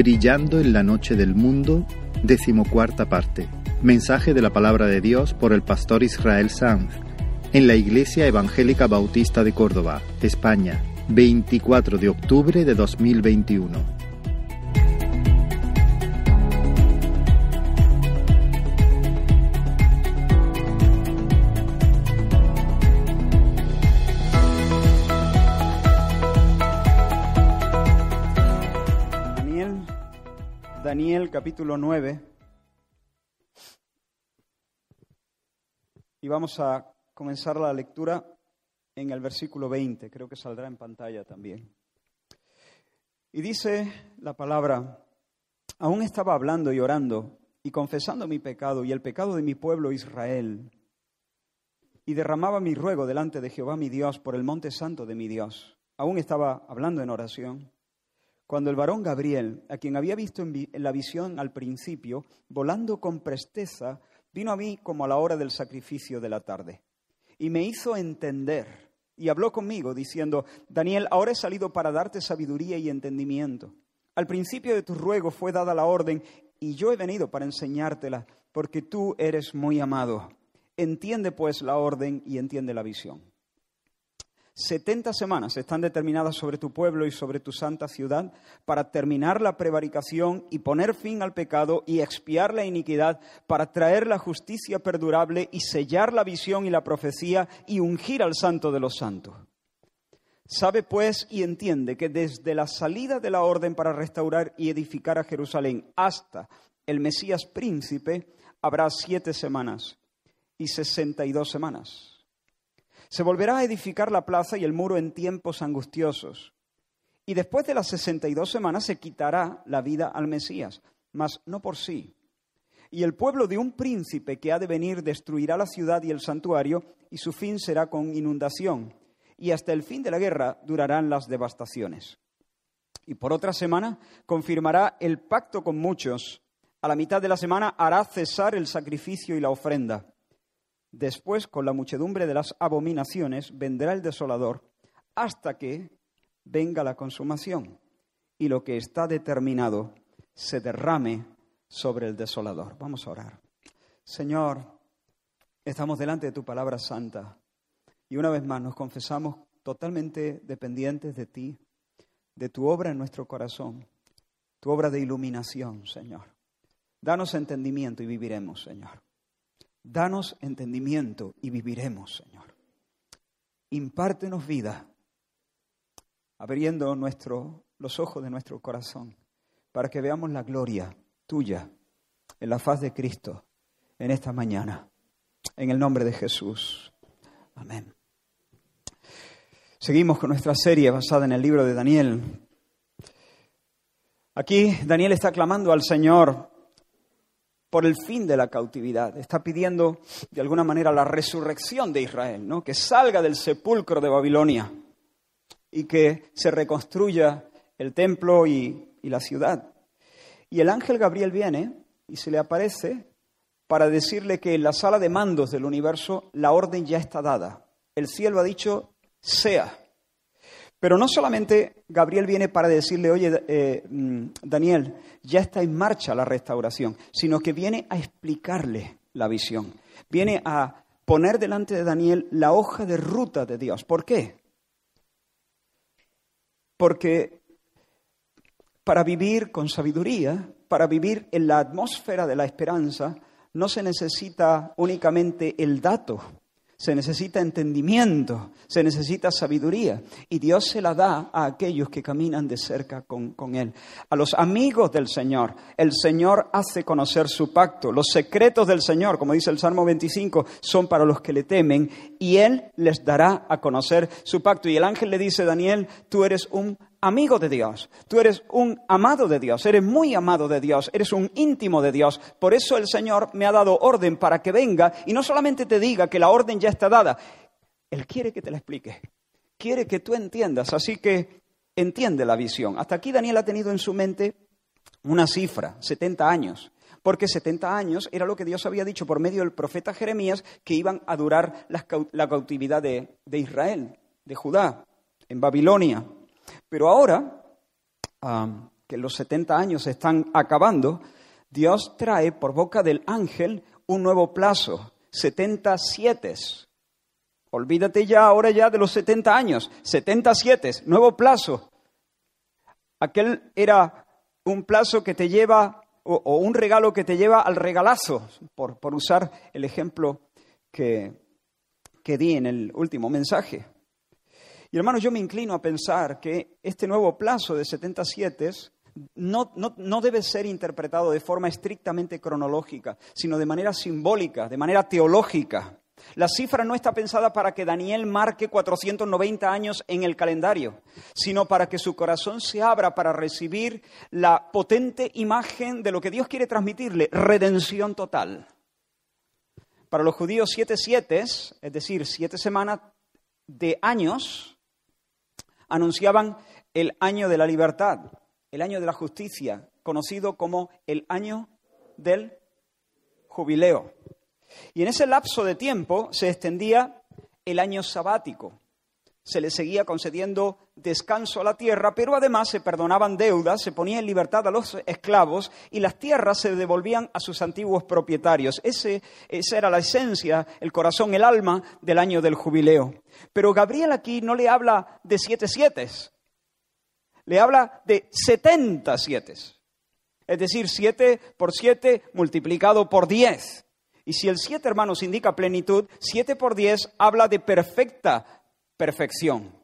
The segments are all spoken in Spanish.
Brillando en la noche del mundo, decimocuarta parte. Mensaje de la palabra de Dios por el pastor Israel Sanz en la Iglesia Evangélica Bautista de Córdoba, España, 24 de octubre de 2021. Capítulo 9 y vamos a comenzar la lectura en el versículo 20, creo que saldrá en pantalla también. Y dice la palabra, aún estaba hablando y orando y confesando mi pecado y el pecado de mi pueblo Israel, y derramaba mi ruego delante de Jehová mi Dios por el monte santo de mi Dios. Aún estaba hablando en oración cuando el varón Gabriel, a quien había visto en, la visión al principio, volando con presteza, vino a mí como a la hora del sacrificio de la tarde. Y me hizo entender y habló conmigo diciendo, Daniel, ahora he salido para darte sabiduría y entendimiento. Al principio de tu ruego fue dada la orden y yo he venido para enseñártela, porque tú eres muy amado. Entiende pues la orden y entiende la visión. Setenta semanas están determinadas sobre tu pueblo y sobre tu santa ciudad para terminar la prevaricación y poner fin al pecado y expiar la iniquidad, para traer la justicia perdurable y sellar la visión y la profecía y ungir al santo de los santos. Sabe pues y entiende que desde la salida de la orden para restaurar y edificar a Jerusalén hasta el Mesías príncipe habrá siete semanas y sesenta y dos semanas se volverá a edificar la plaza y el muro en tiempos angustiosos. Y después de las sesenta y dos semanas se quitará la vida al Mesías, mas no por sí. Y el pueblo de un príncipe que ha de venir destruirá la ciudad y el santuario, y su fin será con inundación. Y hasta el fin de la guerra durarán las devastaciones. Y por otra semana confirmará el pacto con muchos. A la mitad de la semana hará cesar el sacrificio y la ofrenda Después, con la muchedumbre de las abominaciones, vendrá el desolador hasta que venga la consumación y lo que está determinado se derrame sobre el desolador. Vamos a orar. Señor, estamos delante de tu palabra santa y una vez más nos confesamos totalmente dependientes de ti, de tu obra en nuestro corazón, tu obra de iluminación, Señor. Danos entendimiento y viviremos, Señor. Danos entendimiento y viviremos, Señor. Impártenos vida, abriendo nuestro, los ojos de nuestro corazón, para que veamos la gloria tuya en la faz de Cristo en esta mañana. En el nombre de Jesús. Amén. Seguimos con nuestra serie basada en el libro de Daniel. Aquí Daniel está clamando al Señor por el fin de la cautividad. Está pidiendo, de alguna manera, la resurrección de Israel, ¿no? que salga del sepulcro de Babilonia y que se reconstruya el templo y, y la ciudad. Y el ángel Gabriel viene y se le aparece para decirle que en la sala de mandos del universo la orden ya está dada. El cielo ha dicho, sea. Pero no solamente Gabriel viene para decirle, oye, eh, mm, Daniel, ya está en marcha la restauración, sino que viene a explicarle la visión. Viene a poner delante de Daniel la hoja de ruta de Dios. ¿Por qué? Porque para vivir con sabiduría, para vivir en la atmósfera de la esperanza, no se necesita únicamente el dato se necesita entendimiento, se necesita sabiduría. Y Dios se la da a aquellos que caminan de cerca con, con, Él. A los amigos del Señor, el Señor hace conocer su pacto. Los secretos del Señor, como dice el Salmo 25, son para los que le temen y Él les dará a conocer su pacto. Y el ángel le dice, Daniel, tú eres un amigo de Dios, tú eres un amado de Dios, eres muy amado de Dios, eres un íntimo de Dios. Por eso el Señor me ha dado orden para que venga y no solamente te diga que la orden ya está dada, Él quiere que te la explique, quiere que tú entiendas, así que entiende la visión. Hasta aquí Daniel ha tenido en su mente una cifra, 70 años. Porque 70 años era lo que Dios había dicho por medio del profeta Jeremías que iban a durar la cautividad de, de Israel, de Judá, en Babilonia. Pero ahora que los 70 años están acabando, Dios trae por boca del ángel un nuevo plazo, 77. Olvídate ya ahora ya de los 70 años, 77, nuevo plazo. Aquel era un plazo que te lleva, o, un regalo que te lleva al regalazo, por, por usar el ejemplo que, que di en el último mensaje. Y hermanos, yo me inclino a pensar que este nuevo plazo de 77 no, no, no, debe ser interpretado de forma estrictamente cronológica, sino de manera simbólica, de manera teológica. La cifra no está pensada para que Daniel marque 490 años en el calendario, sino para que su corazón se abra para recibir la potente imagen de lo que Dios quiere transmitirle, redención total. Para los judíos, siete siete, es decir, siete semanas de años, anunciaban el año de la libertad, el año de la justicia, conocido como el año del jubileo. Y en ese lapso de tiempo se extendía el año sabático. Se le seguía concediendo descanso a la tierra, pero además se perdonaban deudas, se ponía en libertad a los esclavos y las tierras se devolvían a sus antiguos propietarios. Esa era la esencia, el corazón, el alma del año del jubileo. Pero Gabriel aquí no le habla de siete siete, le habla de setenta siete. Es decir, siete por siete multiplicado por diez. Y si el siete, hermanos, indica plenitud, siete por diez habla de perfecta perfección.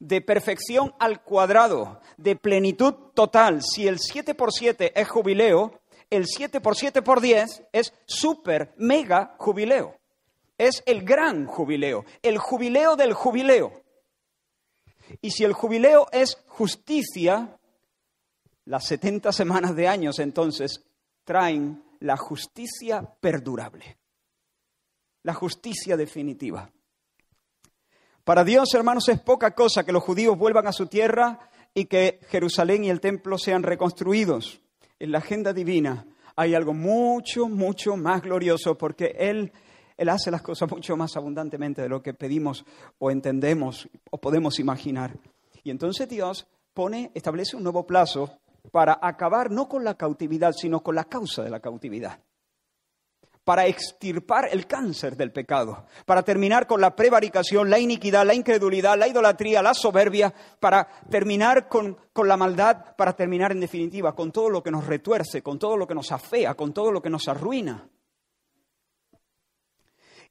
De perfección al cuadrado, de plenitud total. Si el siete por siete es jubileo, el siete por siete por diez es super, mega jubileo. Es el gran jubileo, el jubileo del jubileo. Y si el jubileo es justicia, las 70 semanas de años entonces traen la justicia perdurable, la justicia definitiva. Para Dios, hermanos, es poca cosa que los judíos vuelvan a su tierra y que Jerusalén y el templo sean reconstruidos. En la agenda divina hay algo mucho, mucho más glorioso porque Él, Él hace las cosas mucho más abundantemente de lo que pedimos o entendemos o podemos imaginar. Y entonces Dios pone, establece un nuevo plazo para acabar no con la cautividad, sino con la causa de la cautividad. Para extirpar el cáncer del pecado, para terminar con la prevaricación, la iniquidad, la incredulidad, la idolatría, la soberbia, para terminar con, con la maldad, para terminar en definitiva con todo lo que nos retuerce, con todo lo que nos afea, con todo lo que nos arruina.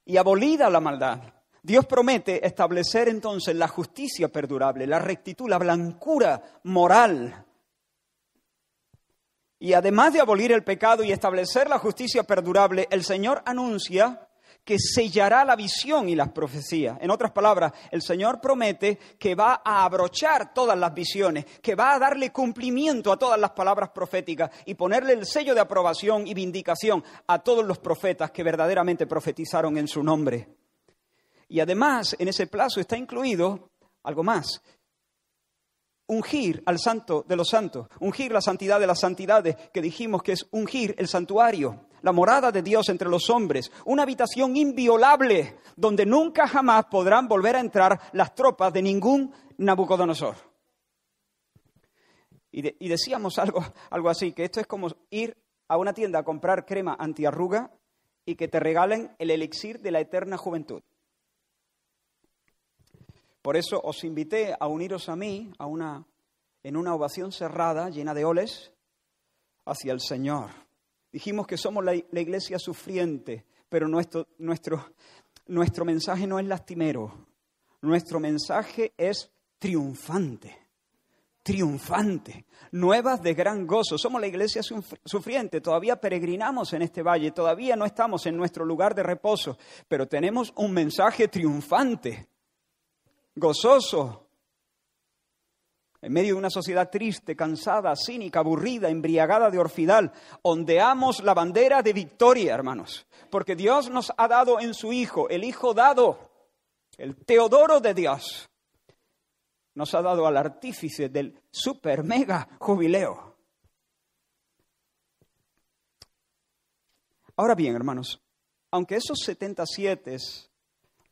Y abolida la maldad, Dios promete establecer entonces la justicia perdurable, la rectitud, la blancura moral y además de abolir el pecado y establecer la justicia perdurable, el Señor anuncia que sellará la visión y las profecías. En otras palabras, el Señor promete que va a abrochar todas las visiones, que va a darle cumplimiento a todas las palabras proféticas y ponerle el sello de aprobación y vindicación a todos los profetas que verdaderamente profetizaron en su nombre. Y además, en ese plazo está incluido algo más, ungir al santo de los santos, ungir la santidad de las santidades, que dijimos que es ungir el santuario, la morada de Dios entre los hombres, una habitación inviolable donde nunca jamás podrán volver a entrar las tropas de ningún Nabucodonosor. Y, decíamos algo, algo así, que esto es como ir a una tienda a comprar crema antiarruga y que te regalen el elixir de la eterna juventud. Por eso os invité a uniros a mí a una, en una ovación cerrada, llena de oles, hacia el Señor. Dijimos que somos la, iglesia sufriente, pero nuestro, nuestro, nuestro mensaje no es lastimero, nuestro mensaje es triunfante triunfante, nuevas de gran gozo. Somos la iglesia sufriente, todavía peregrinamos en este valle, todavía no estamos en nuestro lugar de reposo, pero tenemos un mensaje triunfante gozoso, en medio de una sociedad triste, cansada, cínica, aburrida, embriagada de orfidal, ondeamos la bandera de victoria, hermanos, porque Dios nos ha dado en su Hijo, el Hijo dado, el Teodoro de Dios, nos ha dado al artífice del super mega jubileo. Ahora bien, hermanos, aunque esos 77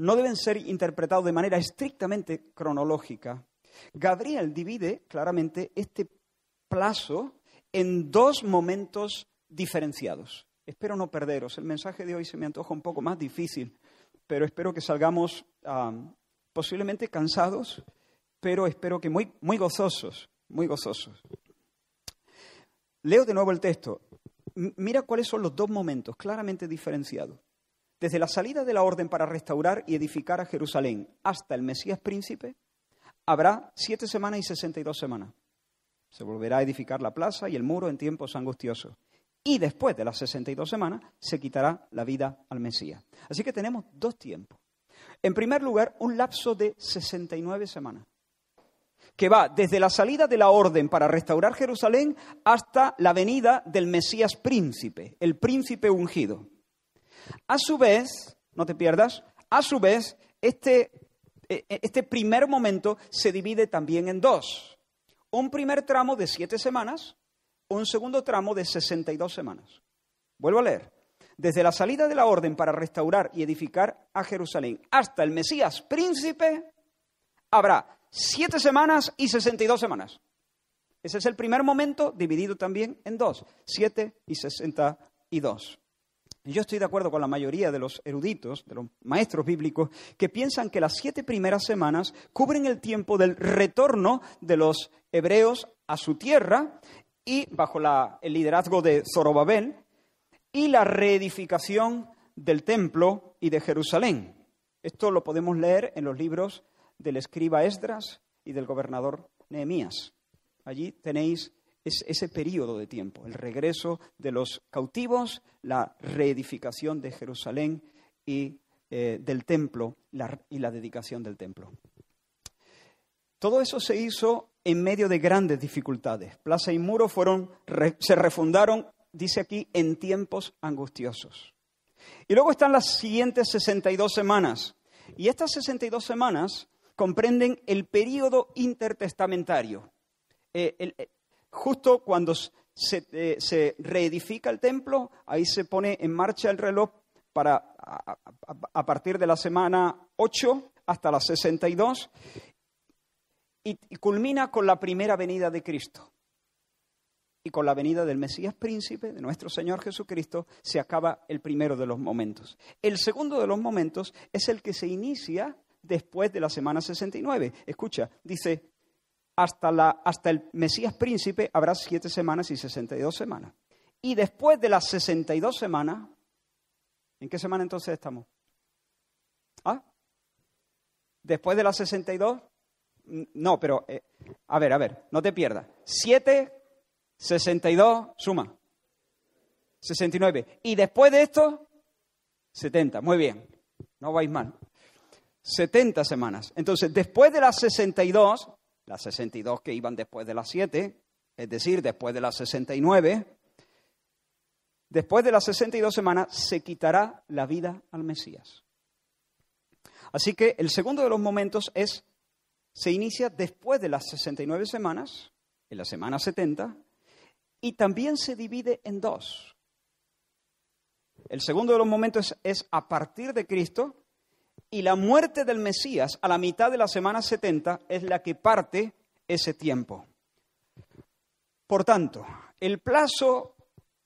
no deben ser interpretados de manera estrictamente cronológica. Gabriel divide claramente este plazo en dos momentos diferenciados. Espero no perderos. El mensaje de hoy se me antoja un poco más difícil, pero espero que salgamos posiblemente cansados, pero espero que muy, muy gozosos, muy gozosos. Leo de nuevo el texto. mira cuáles son los dos momentos claramente diferenciados. Desde la salida de la orden para restaurar y edificar a Jerusalén hasta el Mesías príncipe, habrá siete semanas y sesenta y dos semanas. Se volverá a edificar la plaza y el muro en tiempos angustiosos. Y después de las sesenta y dos semanas se quitará la vida al Mesías. Así que tenemos dos tiempos. En primer lugar, un lapso de 69 semanas, que va desde la salida de la orden para restaurar Jerusalén hasta la venida del Mesías príncipe, el príncipe ungido. A su vez, no te pierdas, a su vez, este, e, e, este primer momento se divide también en dos. Un primer tramo de siete semanas, un segundo tramo de 62 semanas. Vuelvo a leer desde la salida de la orden para restaurar y edificar a Jerusalén hasta el Mesías príncipe, habrá siete semanas y sesenta y dos semanas. Ese es el primer momento, dividido también en dos, siete y sesenta y dos. Yo estoy de acuerdo con la mayoría de los eruditos, de los maestros bíblicos, que piensan que las siete primeras semanas cubren el tiempo del retorno de los hebreos a su tierra y bajo el liderazgo de Zorobabel, y la reedificación del templo y de Jerusalén. Esto lo podemos leer en los libros del escriba Esdras y del gobernador Nehemías. Allí tenéis ese periodo de tiempo, el regreso de los cautivos, la reedificación de Jerusalén y eh, del templo y la dedicación del templo. Todo eso se hizo en medio de grandes dificultades. Plaza y muro fueron, se refundaron dice aquí, en tiempos angustiosos. Y luego están las siguientes 62 semanas. Y estas 62 semanas comprenden el periodo intertestamentario. Eh, eh, justo cuando eh, se, reedifica el templo, ahí se pone en marcha el reloj para a, partir de la semana 8 hasta la 62 y culmina con la primera venida de Cristo y con la venida del Mesías príncipe, de nuestro Señor Jesucristo, se acaba el primero de los momentos. El segundo de los momentos es el que se inicia después de la semana 69. Escucha, dice, hasta, la, hasta el Mesías príncipe habrá siete semanas y 62 semanas. Y después de las 62 semanas, ¿en qué semana entonces estamos? ¿Ah? Después de las 62, no, pero, eh, a ver, a ver, no te pierdas. Siete 62, suma. 69. Y después de esto, 70. Muy bien. No vais mal. 70 semanas. Entonces, después de las 62, las 62 que iban después de las 7, es decir, después de las 69, después de las 62 semanas se quitará la vida al Mesías. Así que el segundo de los momentos es, se inicia después de las 69 semanas, en la semana 70, y también se divide en dos. El segundo de los momentos es, a partir de Cristo y la muerte del Mesías a la mitad de la semana 70 es la que parte ese tiempo. Por tanto, el plazo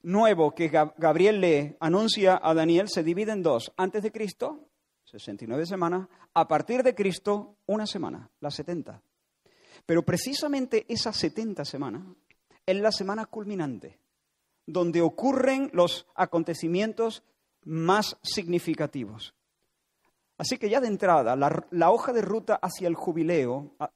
nuevo que Gabriel le anuncia a Daniel se divide en dos. Antes de Cristo, 69 semanas, a partir de Cristo, una semana, las 70. Pero precisamente esas 70 semanas es la semana culminante, donde ocurren los acontecimientos más significativos. Así que ya de entrada, la, hoja de ruta hacia el jubileo ah,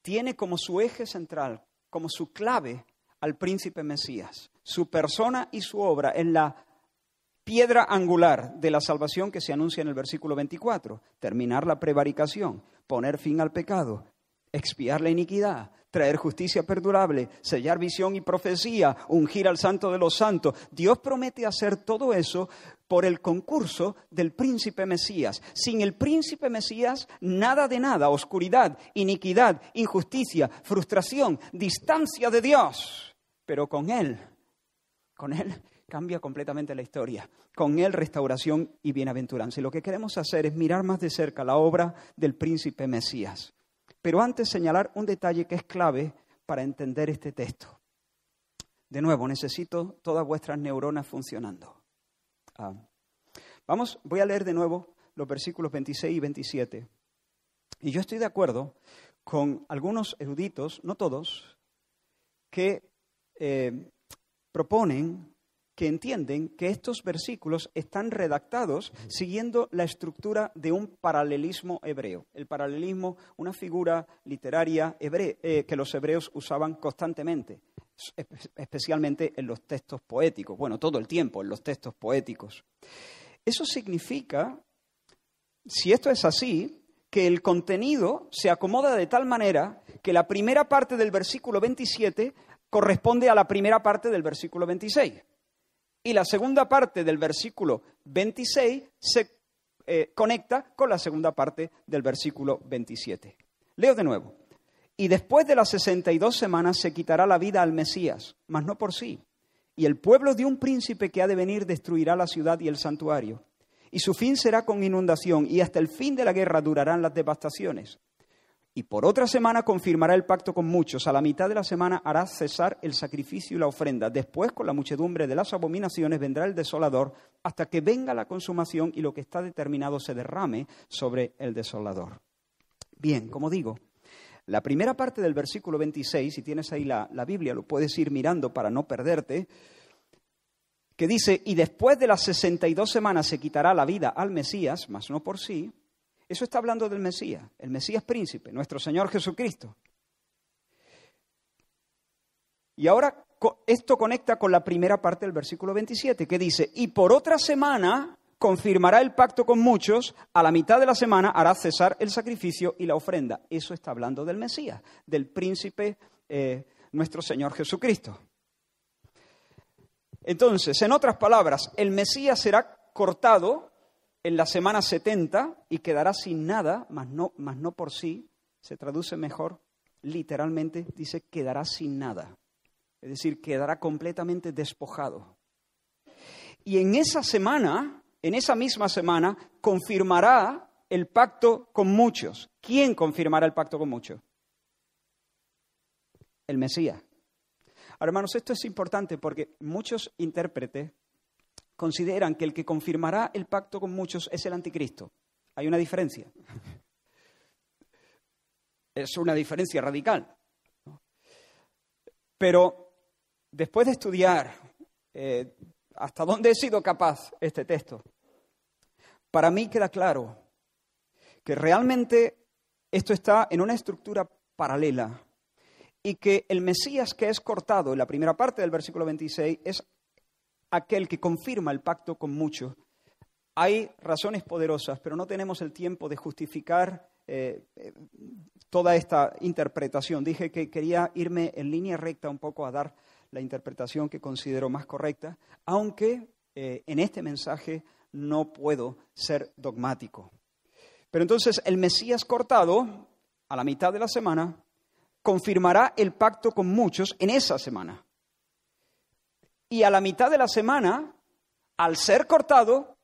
tiene como su eje central, como su clave al príncipe Mesías. Su persona y su obra en la piedra angular de la salvación que se anuncia en el versículo 24. Terminar la prevaricación, poner fin al pecado, expiar la iniquidad, traer justicia perdurable, sellar visión y profecía, ungir al santo de los santos. Dios promete hacer todo eso por el concurso del príncipe Mesías. Sin el príncipe Mesías, nada de nada, oscuridad, iniquidad, injusticia, frustración, distancia de Dios. Pero con Él, con Él cambia completamente la historia. Con Él restauración y bienaventuranza. Y lo que queremos hacer es mirar más de cerca la obra del príncipe Mesías. Pero antes señalar un detalle que es clave para entender este texto. De nuevo, necesito todas vuestras neuronas funcionando. Ah. Vamos, voy a leer de nuevo los versículos 26 y 27. Y yo estoy de acuerdo con algunos eruditos, no todos, que eh, proponen que entienden que estos versículos están redactados siguiendo la estructura de un paralelismo hebreo. El paralelismo, una figura literaria eh, que los hebreos usaban constantemente, especialmente en los textos poéticos, bueno, todo el tiempo en los textos poéticos. Eso significa, si esto es así, que el contenido se acomoda de tal manera que la primera parte del versículo 27 corresponde a la primera parte del versículo 26 y la segunda parte del versículo 26 se eh, conecta con la segunda parte del versículo 27. Leo de nuevo. Y después de las 62 semanas se quitará la vida al Mesías, mas no por sí. Y el pueblo de un príncipe que ha de venir destruirá la ciudad y el santuario. Y su fin será con inundación, y hasta el fin de la guerra durarán las devastaciones. Y por otra semana confirmará el pacto con muchos. A la mitad de la semana hará cesar el sacrificio y la ofrenda. Después, con la muchedumbre de las abominaciones, vendrá el desolador hasta que venga la consumación y lo que está determinado se derrame sobre el desolador. Bien, como digo, la primera parte del versículo 26, si tienes ahí la, la Biblia, lo puedes ir mirando para no perderte, que dice, y después de las 62 semanas se quitará la vida al Mesías, mas no por sí, eso está hablando del Mesías, el Mesías príncipe, nuestro Señor Jesucristo. Y ahora esto conecta con la primera parte del versículo 27, que dice, y por otra semana confirmará el pacto con muchos, a la mitad de la semana hará cesar el sacrificio y la ofrenda. Eso está hablando del Mesías, del príncipe eh, nuestro Señor Jesucristo. Entonces, en otras palabras, el Mesías será cortado en la semana 70 y quedará sin nada, mas no, no por sí, se traduce mejor, literalmente dice quedará sin nada. Es decir, quedará completamente despojado. Y en esa semana, en esa misma semana, confirmará el pacto con muchos. ¿Quién confirmará el pacto con muchos? El Mesías. Ahora, hermanos, esto es importante porque muchos intérpretes consideran que el que confirmará el pacto con muchos es el anticristo. Hay una diferencia. Es una diferencia radical. Pero después de estudiar eh, hasta dónde he sido capaz este texto, para mí queda claro que realmente esto está en una estructura paralela y que el Mesías que es cortado en la primera parte del versículo 26 es aquel que confirma el pacto con muchos. Hay razones poderosas, pero no tenemos el tiempo de justificar eh, eh, toda esta interpretación. Dije que quería irme en línea recta un poco a dar la interpretación que considero más correcta, aunque eh, en este mensaje no puedo ser dogmático. Pero entonces el Mesías cortado, a la mitad de la semana, confirmará el pacto con muchos en esa semana. Y a la mitad de la semana, al ser cortado,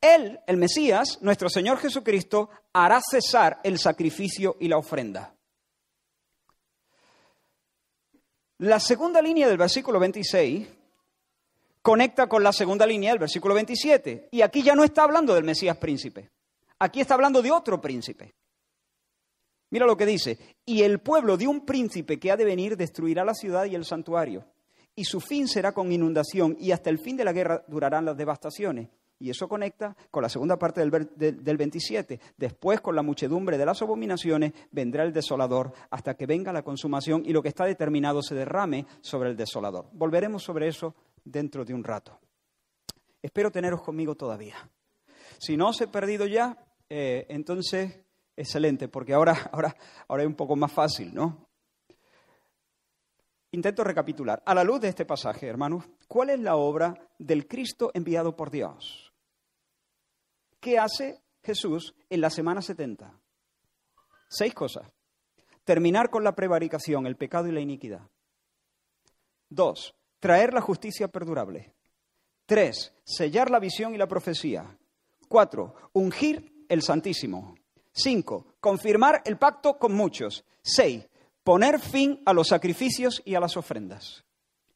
Él, el Mesías, nuestro Señor Jesucristo, hará cesar el sacrificio y la ofrenda. La segunda línea del versículo 26 conecta con la segunda línea del versículo 27. Y aquí ya no está hablando del Mesías príncipe. Aquí está hablando de otro príncipe. Mira lo que dice. Y el pueblo de un príncipe que ha de venir destruirá la ciudad y el santuario y su fin será con inundación, y hasta el fin de la guerra durarán las devastaciones. Y eso conecta con la segunda parte del, del, 27. Después, con la muchedumbre de las abominaciones, vendrá el desolador, hasta que venga la consumación y lo que está determinado se derrame sobre el desolador. Volveremos sobre eso dentro de un rato. Espero teneros conmigo todavía. Si no os he perdido ya, eh, entonces, excelente, porque ahora, ahora, ahora es un poco más fácil, ¿no? Intento recapitular. A la luz de este pasaje, hermanos, ¿cuál es la obra del Cristo enviado por Dios? ¿Qué hace Jesús en la semana 70? Seis cosas. Terminar con la prevaricación, el pecado y la iniquidad. Dos, traer la justicia perdurable. Tres, sellar la visión y la profecía. Cuatro, ungir el Santísimo. Cinco, confirmar el pacto con muchos. Seis, poner fin a los sacrificios y a las ofrendas.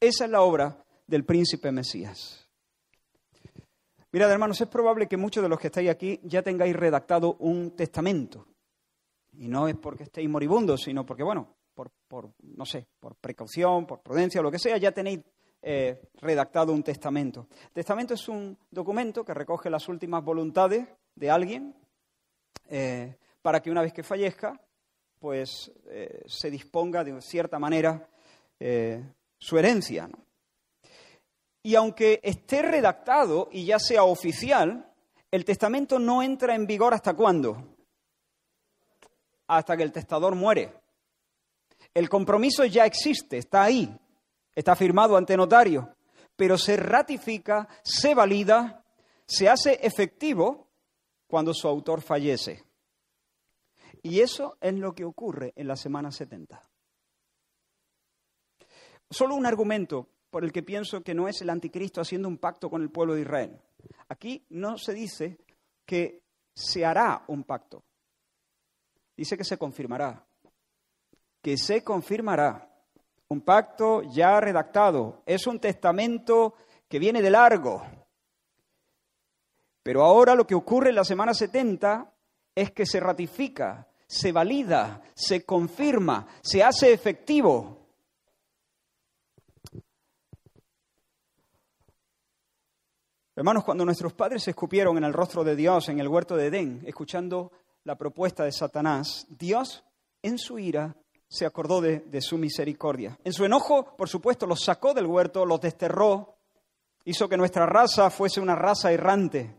Esa es la obra del príncipe Mesías. Mirad, hermanos, es probable que muchos de los que estáis aquí ya tengáis redactado un testamento. Y no es porque estéis moribundos, sino porque, bueno, por, no sé, por precaución, por prudencia, lo que sea, ya tenéis eh, redactado un testamento. testamento es un documento que recoge las últimas voluntades de alguien eh, para que una vez que fallezca, pues eh, se disponga de cierta manera su herencia. Y aunque esté redactado y ya sea oficial, el testamento no entra en vigor hasta cuándo? Hasta que el testador muere. El compromiso ya existe, está ahí, está firmado ante notario, pero se ratifica, se valida, se hace efectivo cuando su autor fallece. Y eso es lo que ocurre en la semana 70. Solo un argumento por el que pienso que no es el anticristo haciendo un pacto con el pueblo de Israel. Aquí no se dice que se hará un pacto. Dice que se confirmará que se confirmará. Un pacto ya redactado. Es un testamento que viene de largo. Pero ahora lo que ocurre en la semana 70 es que se ratifica, se valida, se confirma, se hace efectivo. Hermanos, cuando nuestros padres se escupieron en el rostro de Dios en el huerto de Edén, escuchando la propuesta de Satanás, Dios en su ira se acordó de, su misericordia. En su enojo, por supuesto, los sacó del huerto, los desterró, hizo que nuestra raza fuese una raza errante.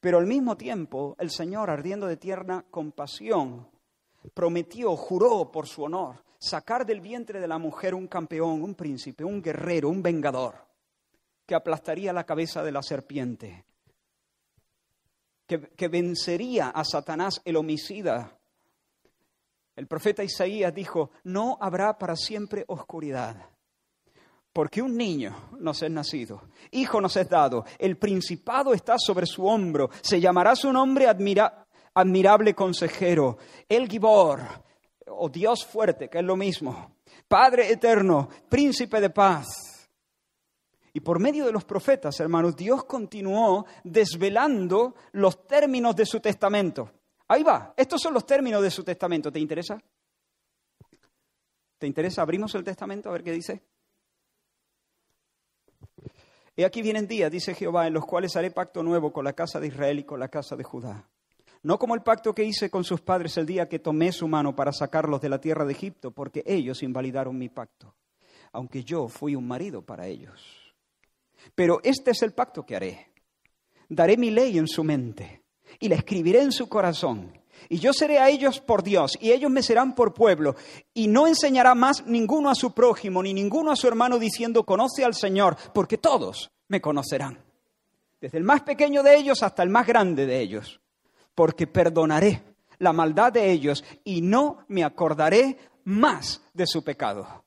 Pero al mismo tiempo, el Señor, ardiendo de tierna compasión, prometió, juró por su honor, sacar del vientre de la mujer un campeón, un príncipe, un guerrero, un vengador, que aplastaría la cabeza de la serpiente, que, vencería a Satanás el homicida. El profeta Isaías dijo, no habrá para siempre oscuridad, porque un niño nos es nacido, hijo nos es dado, el principado está sobre su hombro, se llamará su nombre admirable consejero, el Gibor, o Dios fuerte, que es lo mismo, Padre eterno, príncipe de paz. Y por medio de los profetas, hermanos, Dios continuó desvelando los términos de su testamento. Ahí va, estos son los términos de su testamento. ¿Te interesa? ¿Te interesa? Abrimos el testamento a ver qué dice. Y aquí vienen días, dice Jehová, en los cuales haré pacto nuevo con la casa de Israel y con la casa de Judá. No como el pacto que hice con sus padres el día que tomé su mano para sacarlos de la tierra de Egipto, porque ellos invalidaron mi pacto, aunque yo fui un marido para ellos. Pero este es el pacto que haré. Daré mi ley en su mente y la escribiré en su corazón. Y yo seré a ellos por Dios, y ellos me serán por pueblo. Y no enseñará más ninguno a su prójimo, ni ninguno a su hermano, diciendo, conoce al Señor, porque todos me conocerán. Desde el más pequeño de ellos hasta el más grande de ellos. Porque perdonaré la maldad de ellos y no me acordaré más de su pecado.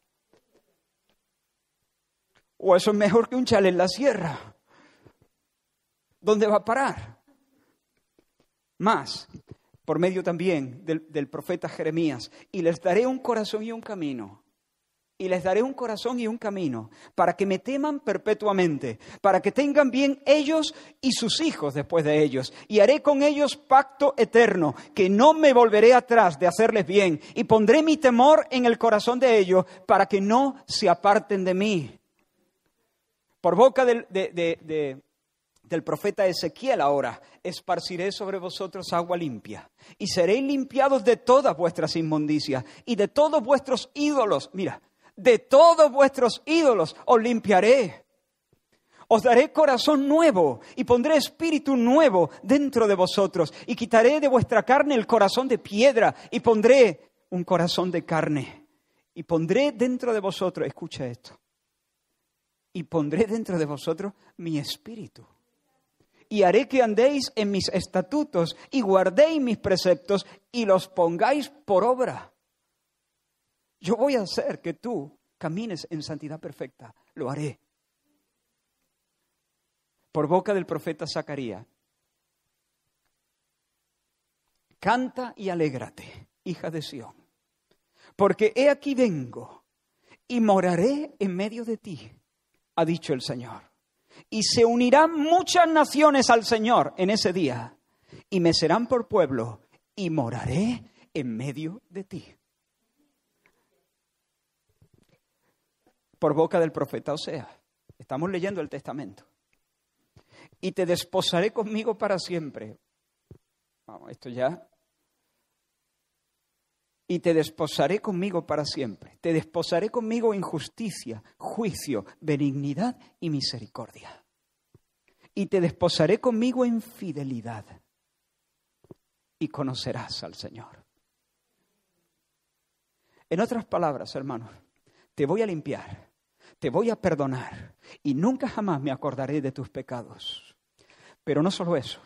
O eso es mejor que un chale en la sierra. ¿Dónde va a parar? más por medio también del, profeta Jeremías. Y les daré un corazón y un camino. Y les daré un corazón y un camino para que me teman perpetuamente, para que tengan bien ellos y sus hijos después de ellos. Y haré con ellos pacto eterno, que no me volveré atrás de hacerles bien. Y pondré mi temor en el corazón de ellos para que no se aparten de mí. Por boca de, del profeta Ezequiel ahora, esparciré sobre vosotros agua limpia y seréis limpiados de todas vuestras inmundicias y de todos vuestros ídolos. Mira, de todos vuestros ídolos os limpiaré. Os daré corazón nuevo y pondré espíritu nuevo dentro de vosotros y quitaré de vuestra carne el corazón de piedra y pondré un corazón de carne. Y pondré dentro de vosotros, escucha esto, y pondré dentro de vosotros mi espíritu y haré que andéis en mis estatutos y guardéis mis preceptos y los pongáis por obra. Yo voy a hacer que tú camines en santidad perfecta. Lo haré. Por boca del profeta Zacarías. Canta y alégrate, hija de Sión, porque he aquí vengo y moraré en medio de ti, ha dicho el Señor. Y se unirán muchas naciones al Señor en ese día, y me serán por pueblo, y moraré en medio de ti. Por boca del profeta Osea. Estamos leyendo el testamento. Y te desposaré conmigo para siempre. Vamos, esto ya y te desposaré conmigo para siempre. Te desposaré conmigo en justicia, juicio, benignidad y misericordia. Y te desposaré conmigo en fidelidad. Y conocerás al Señor. En otras palabras, hermanos, te voy a limpiar, te voy a perdonar y nunca jamás me acordaré de tus pecados. Pero no solo eso,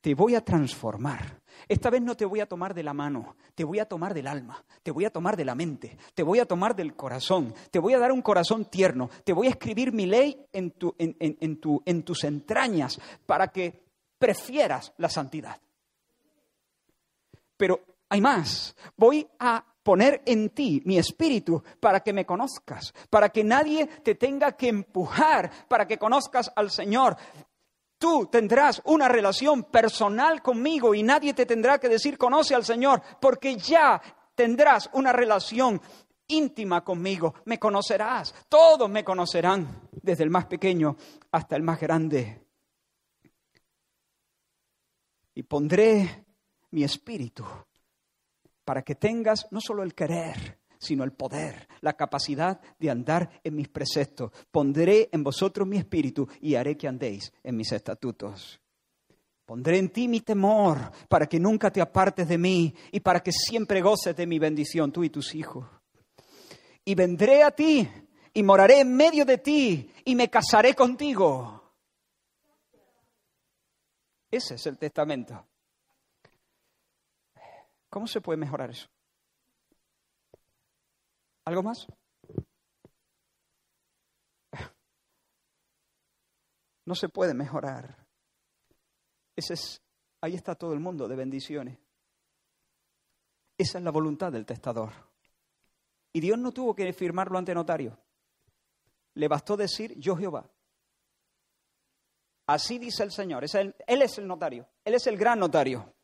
te voy a transformar. Esta vez no te voy a tomar de la mano, te voy a tomar del alma, te voy a tomar de la mente, te voy a tomar del corazón, te voy a dar un corazón tierno, te voy a escribir mi ley en, tu, en, en tus entrañas para que prefieras la santidad. Pero hay más, voy a poner en ti mi espíritu para que me conozcas, para que nadie te tenga que empujar para que conozcas al Señor. Tú tendrás una relación personal conmigo y nadie te tendrá que decir conoce al Señor, porque ya tendrás una relación íntima conmigo. Me conocerás, todos me conocerán, desde el más pequeño hasta el más grande. Y pondré mi espíritu para que tengas no solo el querer, sino el poder, la capacidad de andar en mis preceptos. Pondré en vosotros mi espíritu y haré que andéis en mis estatutos. Pondré en ti mi temor para que nunca te apartes de mí y para que siempre goces de mi bendición, tú y tus hijos. Y vendré a ti y moraré en medio de ti y me casaré contigo. Ese es el testamento. ¿Cómo se puede mejorar eso? ¿Algo más? No se puede mejorar. Ese es, ahí está todo el mundo de bendiciones. Esa es la voluntad del testador. Y Dios no tuvo que firmarlo ante notario. Le bastó decir, yo Jehová. Así dice el Señor. él es el notario. Él es el gran notario.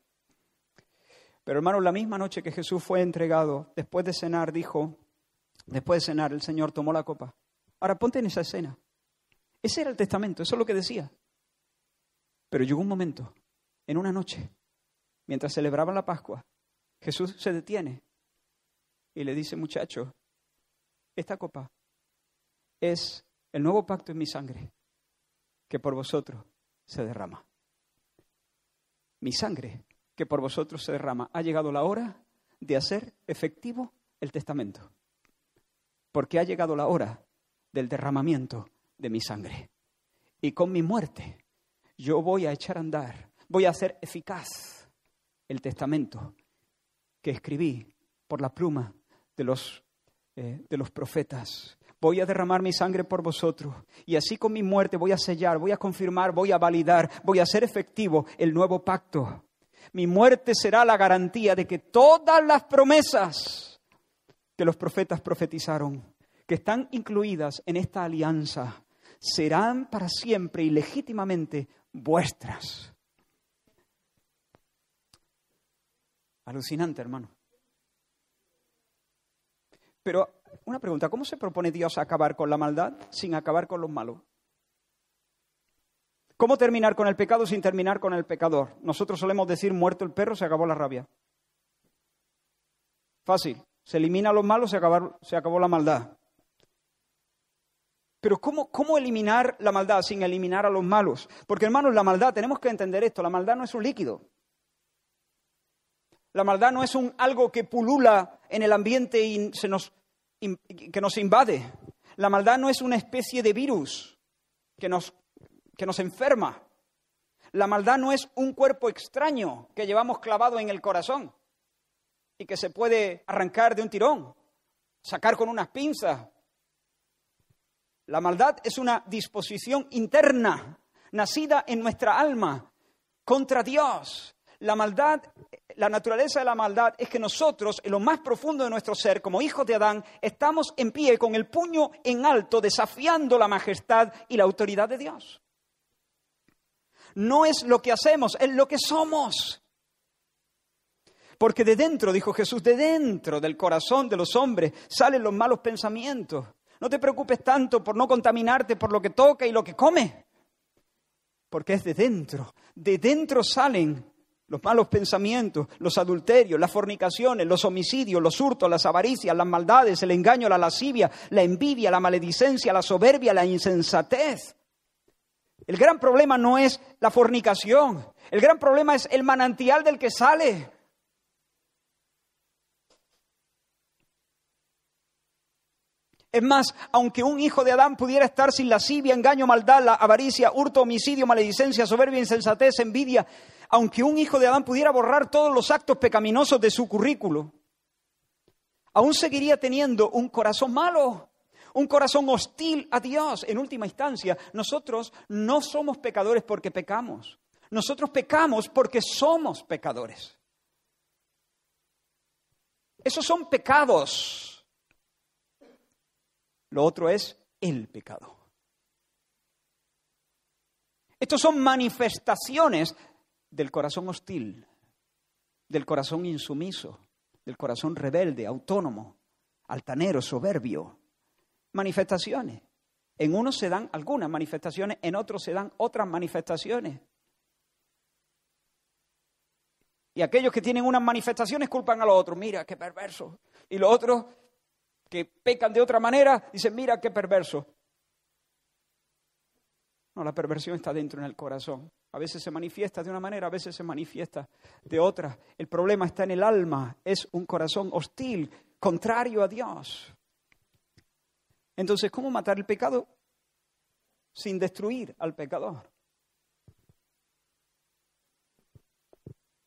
Pero hermanos, la misma noche que Jesús fue entregado, después de cenar, dijo, Después de cenar, el Señor tomó la copa. Ahora ponte en esa escena. Ese era el testamento, eso es lo que decía. Pero llegó un momento, en una noche, mientras celebraban la Pascua, Jesús se detiene y le dice, muchacho, esta copa es el nuevo pacto en mi sangre que por vosotros se derrama. Mi sangre que por vosotros se derrama. Ha llegado la hora de hacer efectivo el testamento porque ha llegado la hora del derramamiento de mi sangre. Y con mi muerte yo voy a echar a andar, voy a hacer eficaz el testamento que escribí por la pluma de los, eh, de los profetas. Voy a derramar mi sangre por vosotros y así con mi muerte voy a sellar, voy a confirmar, voy a validar, voy a hacer efectivo el nuevo pacto. Mi muerte será la garantía de que todas las promesas que los profetas profetizaron, que están incluidas en esta alianza, serán para siempre y legítimamente vuestras. Alucinante, hermano. Pero una pregunta, ¿cómo se propone Dios acabar con la maldad sin acabar con los malos? ¿Cómo terminar con el pecado sin terminar con el pecador? Nosotros solemos decir, muerto el perro, se acabó la rabia. Fácil. Se elimina a los malos, se acabó, se acabó la maldad. Pero ¿cómo, ¿cómo eliminar la maldad sin eliminar a los malos? Porque hermanos, la maldad, tenemos que entender esto, la maldad no es un líquido. La maldad no es un algo que pulula en el ambiente y que nos invade. La maldad no es una especie de virus que nos, que nos enferma. La maldad no es un cuerpo extraño que llevamos clavado en el corazón y que se puede arrancar de un tirón, sacar con unas pinzas. La maldad es una disposición interna, nacida en nuestra alma, contra Dios. La maldad, la naturaleza de la maldad es que nosotros, en lo más profundo de nuestro ser, como hijos de Adán, estamos en pie con el puño en alto, desafiando la majestad y la autoridad de Dios. No es lo que hacemos, es lo que somos. Porque de dentro, dijo Jesús, de dentro del corazón de los hombres salen los malos pensamientos. No te preocupes tanto por no contaminarte por lo que toca y lo que come. Porque es de dentro. De dentro salen los malos pensamientos, los adulterios, las fornicaciones, los homicidios, los hurtos, las avaricias, las maldades, el engaño, la lascivia, la envidia, la maledicencia, la soberbia, la insensatez. El gran problema no es la fornicación, el gran problema es el manantial del que sale. Es más, aunque un hijo de Adán pudiera estar sin lascivia, engaño, maldad, la avaricia, hurto, homicidio, maledicencia, soberbia, insensatez, envidia, aunque un hijo de Adán pudiera borrar todos los actos pecaminosos de su currículo, aún seguiría teniendo un corazón malo un corazón hostil a Dios. En última instancia, nosotros no somos pecadores porque pecamos. Nosotros pecamos porque somos pecadores. Esos son pecados. Lo otro es el pecado. Estos son manifestaciones del corazón hostil, del corazón insumiso, del corazón rebelde, autónomo, altanero, soberbio, manifestaciones. En unos se dan algunas manifestaciones, en otros se dan otras manifestaciones. Y aquellos que tienen unas manifestaciones culpan a los otros, mira qué perverso. Y los otros que pecan de otra manera dicen, mira qué perverso. No, la perversión está dentro en el corazón. A veces se manifiesta de una manera, a veces se manifiesta de otra. El problema está en el alma, es un corazón hostil, contrario a Dios. Entonces, ¿cómo matar el pecado sin destruir al pecador?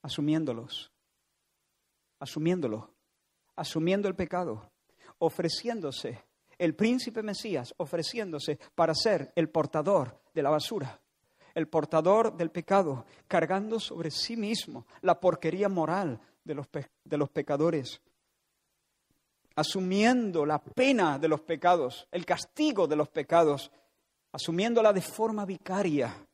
Asumiéndolos, asumiéndolo, asumiendo el pecado, ofreciéndose, el príncipe Mesías ofreciéndose para ser el portador de la basura, el portador del pecado, cargando sobre sí mismo la porquería moral de los, de los pecadores asumiendo la pena de los pecados, el castigo de los pecados, asumiéndola de forma vicaria,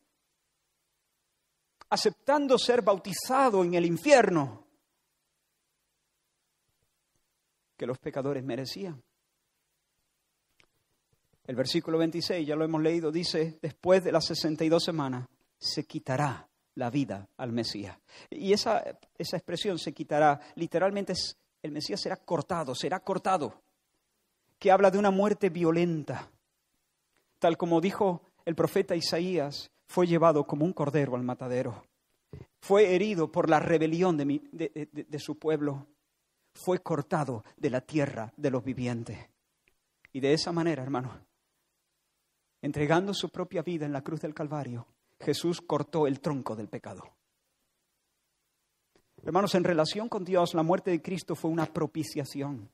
aceptando ser bautizado en el infierno que los pecadores merecían. El versículo 26, ya lo hemos leído, dice, después de las 62 semanas, se quitará la vida al Mesías. Y esa, esa expresión, se quitará, literalmente es el Mesías será cortado, será cortado, que habla de una muerte violenta, tal como dijo el profeta Isaías, fue llevado como un cordero al matadero, fue herido por la rebelión de, su pueblo, fue cortado de la tierra de los vivientes. Y de esa manera, hermano, entregando su propia vida en la cruz del Calvario, Jesús cortó el tronco del pecado. Hermanos, en relación con Dios, la muerte de Cristo fue una propiciación,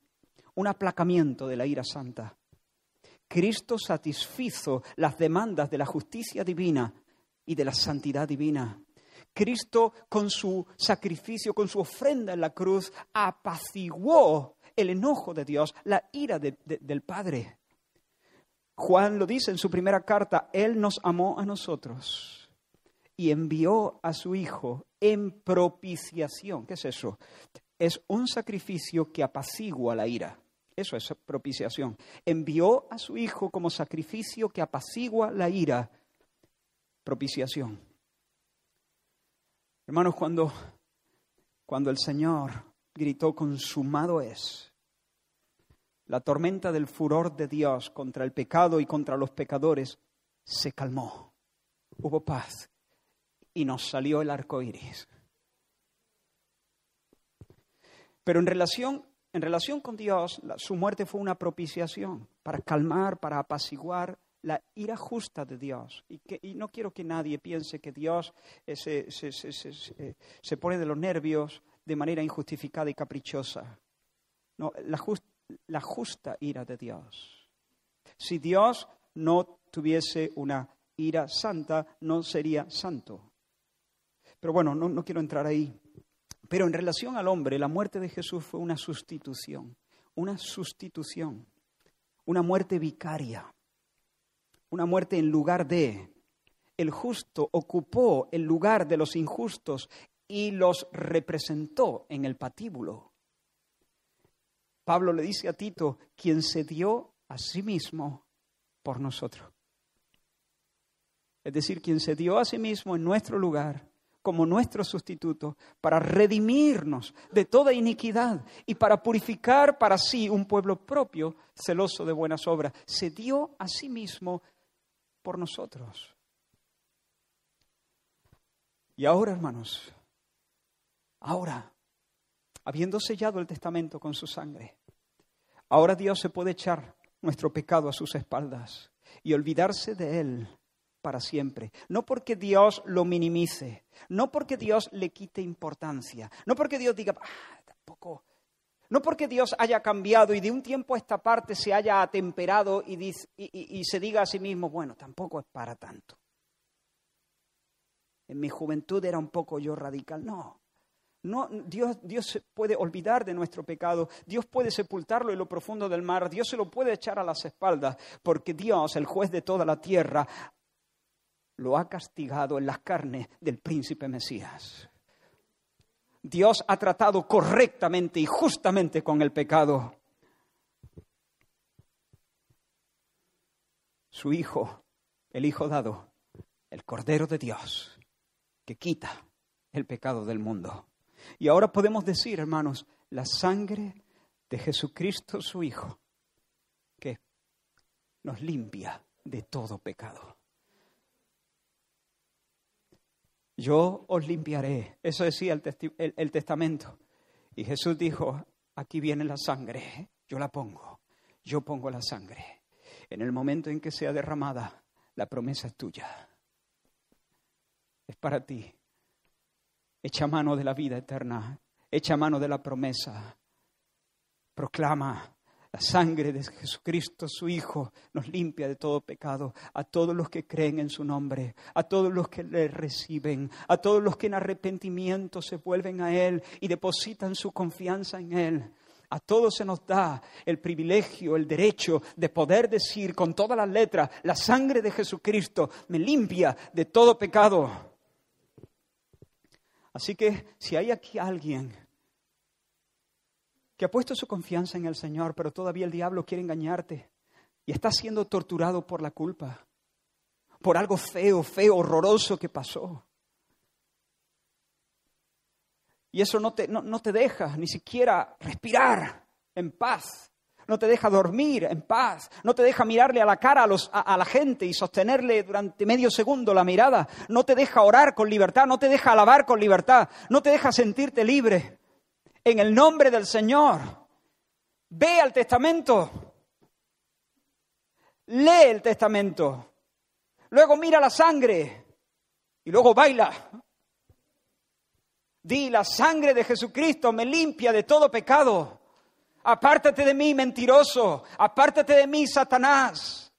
un aplacamiento de la ira santa. Cristo satisfizo las demandas de la justicia divina y de la santidad divina. Cristo con su sacrificio, con su ofrenda en la cruz, apaciguó el enojo de Dios, la ira del Padre. Juan lo dice en su primera carta, Él nos amó a nosotros y envió a su Hijo en propiciación. ¿Qué es eso? Es un sacrificio que apacigua la ira. Eso es propiciación. Envió a su Hijo como sacrificio que apacigua la ira. Propiciación. Hermanos, cuando, cuando el Señor gritó, consumado es, la tormenta del furor de Dios contra el pecado y contra los pecadores se calmó. Hubo paz y nos salió el arco iris. Pero en relación, en relación con Dios, su muerte fue una propiciación para calmar, para apaciguar la ira justa de Dios. Y, que, y no quiero que nadie piense que Dios eh, se, se, se, se, pone de los nervios de manera injustificada y caprichosa. No, la, la justa ira de Dios. Si Dios no tuviese una ira santa, no sería santo. Pero bueno, no, no quiero entrar ahí. Pero en relación al hombre, la muerte de Jesús fue una sustitución, una sustitución, una muerte vicaria, una muerte en lugar de. El justo ocupó el lugar de los injustos y los representó en el patíbulo. Pablo le dice a Tito, quien se dio a sí mismo por nosotros. Es decir, quien se dio a sí mismo en nuestro lugar como nuestro sustituto para redimirnos de toda iniquidad y para purificar para sí un pueblo propio, celoso de buenas obras. Se dio a sí mismo por nosotros. Y ahora, hermanos, ahora, habiendo sellado el testamento con su sangre, ahora Dios se puede echar nuestro pecado a sus espaldas y olvidarse de él para siempre. No porque Dios lo minimice, no porque Dios le quite importancia, no porque Dios diga, ah, tampoco, no porque Dios haya cambiado y de un tiempo a esta parte se haya atemperado y, y se diga a sí mismo, bueno, tampoco es para tanto. En mi juventud era un poco yo radical. No, no, Dios, Dios puede olvidar de nuestro pecado, Dios puede sepultarlo en lo profundo del mar, Dios se lo puede echar a las espaldas, porque Dios, el juez de toda la tierra, lo ha castigado en las carnes del príncipe Mesías. Dios ha tratado correctamente y justamente con el pecado. Su Hijo, el Hijo dado, el Cordero de Dios, que quita el pecado del mundo. Y ahora podemos decir, hermanos, la sangre de Jesucristo, su Hijo, que nos limpia de todo pecado. Yo os limpiaré. Eso decía el, testamento. Y Jesús dijo, aquí viene la sangre, yo la pongo, yo pongo la sangre. En el momento en que sea derramada, la promesa es tuya. Es para ti. Echa mano de la vida eterna, echa mano de la promesa. Proclama, la sangre de Jesucristo, su Hijo, nos limpia de todo pecado. A todos los que creen en su nombre, a todos los que le reciben, a todos los que en arrepentimiento se vuelven a Él y depositan su confianza en Él. A todos se nos da el privilegio, el derecho de poder decir con todas las letras, la sangre de Jesucristo me limpia de todo pecado. Así que si hay aquí alguien que ha puesto su confianza en el Señor, pero todavía el diablo quiere engañarte y está siendo torturado por la culpa, por algo feo, feo, horroroso que pasó. Y eso no te, no, te deja ni siquiera respirar en paz, no te deja dormir en paz, no te deja mirarle a la cara a, los, a, la gente y sostenerle durante medio segundo la mirada, no te deja orar con libertad, no te deja alabar con libertad, no te deja sentirte libre en el nombre del Señor. Ve al testamento. Lee el testamento. Luego mira la sangre y luego baila. Di, la sangre de Jesucristo me limpia de todo pecado. Apártate de mí, mentiroso. Apártate de mí, Satanás.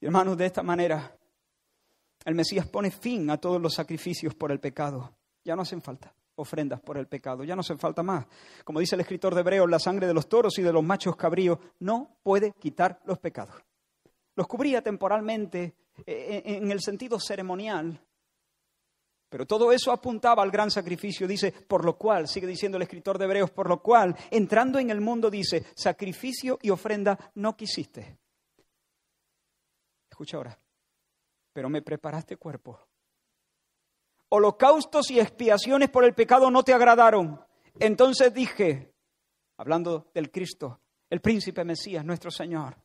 Hermanos, de esta manera el Mesías pone fin a todos los sacrificios por el pecado. Ya no hacen falta ofrendas por el pecado, ya no hacen falta más. Como dice el escritor de Hebreos, la sangre de los toros y de los machos cabríos no puede quitar los pecados. Los cubría temporalmente eh, en el sentido ceremonial, pero todo eso apuntaba al gran sacrificio, dice, por lo cual, sigue diciendo el escritor de Hebreos, por lo cual, entrando en el mundo, dice, sacrificio y ofrenda no quisiste. Escucha ahora, pero me preparaste cuerpo. Holocaustos y expiaciones por el pecado no te agradaron. Entonces dije, hablando del Cristo, el príncipe Mesías, nuestro Señor,